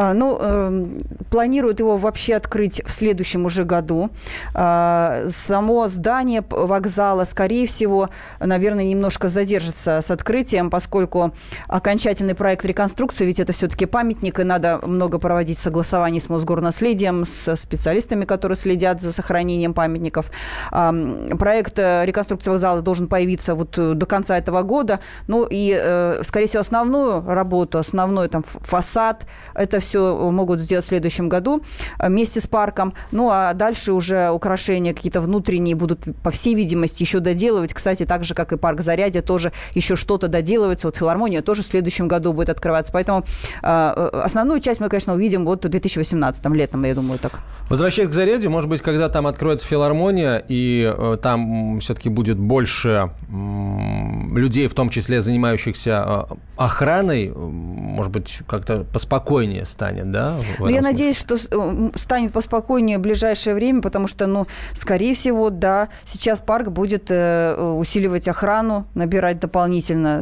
А, ну, эм, планируют его вообще открыть в следующем уже году. А, само здание вокзала, скорее всего, наверное, немножко задержится с открытием, поскольку окончательный проект реконструкции, ведь это все-таки памятник, и надо много проводить согласований с Мосгорнаследием, с специалистами, которые следят за сохранением памятников. Проект э, реконструкции вокзала должен появиться вот до конца этого года. Ну и, э, скорее всего, основную работу, основной там фасад, это это все могут сделать в следующем году э, вместе с парком. Ну, а дальше уже украшения какие-то внутренние будут, по всей видимости, еще доделывать. Кстати, так же, как и парк Зарядье, тоже еще что-то доделывается. Вот филармония тоже в следующем году будет открываться. Поэтому э, э основную часть мы, конечно, увидим вот в 2018 летом, я думаю, так. Возвращаясь к Зарядью, может быть, когда там откроется филармония, и там все-таки будет больше людей, в том числе занимающихся охраной, может быть, как-то поспокойнее станет, да? Ну, я надеюсь, что э, станет поспокойнее в ближайшее время, потому что, ну, скорее всего, да, сейчас парк будет э, усиливать охрану, набирать дополнительно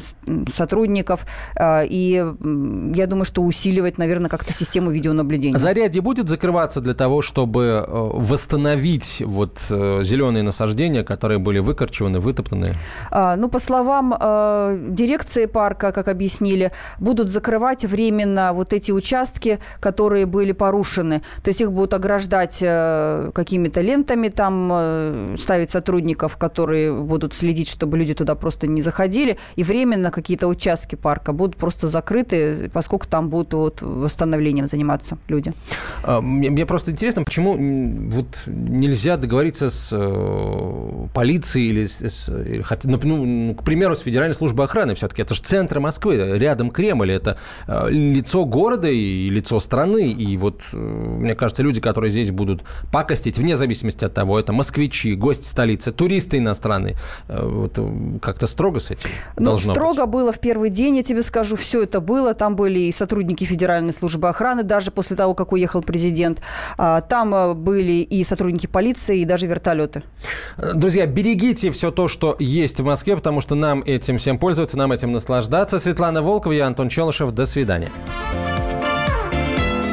сотрудников, э, и я думаю, что усиливать, наверное, как-то систему видеонаблюдения. Зарядье будет закрываться для того, чтобы восстановить вот зеленые насаждения, которые были выкорчеваны, вытоптаны? А, ну, по словам дирекции парка, как объяснили, будут закрывать временно вот эти участки, участки, которые были порушены. То есть их будут ограждать э, какими-то лентами, там э, ставить сотрудников, которые будут следить, чтобы люди туда просто не заходили. И временно какие-то участки парка будут просто закрыты, поскольку там будут вот восстановлением заниматься люди. А, мне просто интересно, почему вот нельзя договориться с э, полицией или, с, ну, ну, к примеру, с Федеральной службой охраны все-таки. Это же центр Москвы, рядом Кремль, это лицо города и лицо страны. И вот, э, мне кажется, люди, которые здесь будут пакостить, вне зависимости от того, это москвичи, гости столицы, туристы иностранные, э, вот э, как-то строго с этим ну, должно строго быть. было в первый день, я тебе скажу, все это было. Там были и сотрудники Федеральной службы охраны, даже после того, как уехал президент. А, там были и сотрудники полиции, и даже вертолеты. Друзья, берегите все то, что есть в Москве, потому что нам этим всем пользоваться, нам этим наслаждаться. Светлана Волкова, я Антон Челышев. До свидания.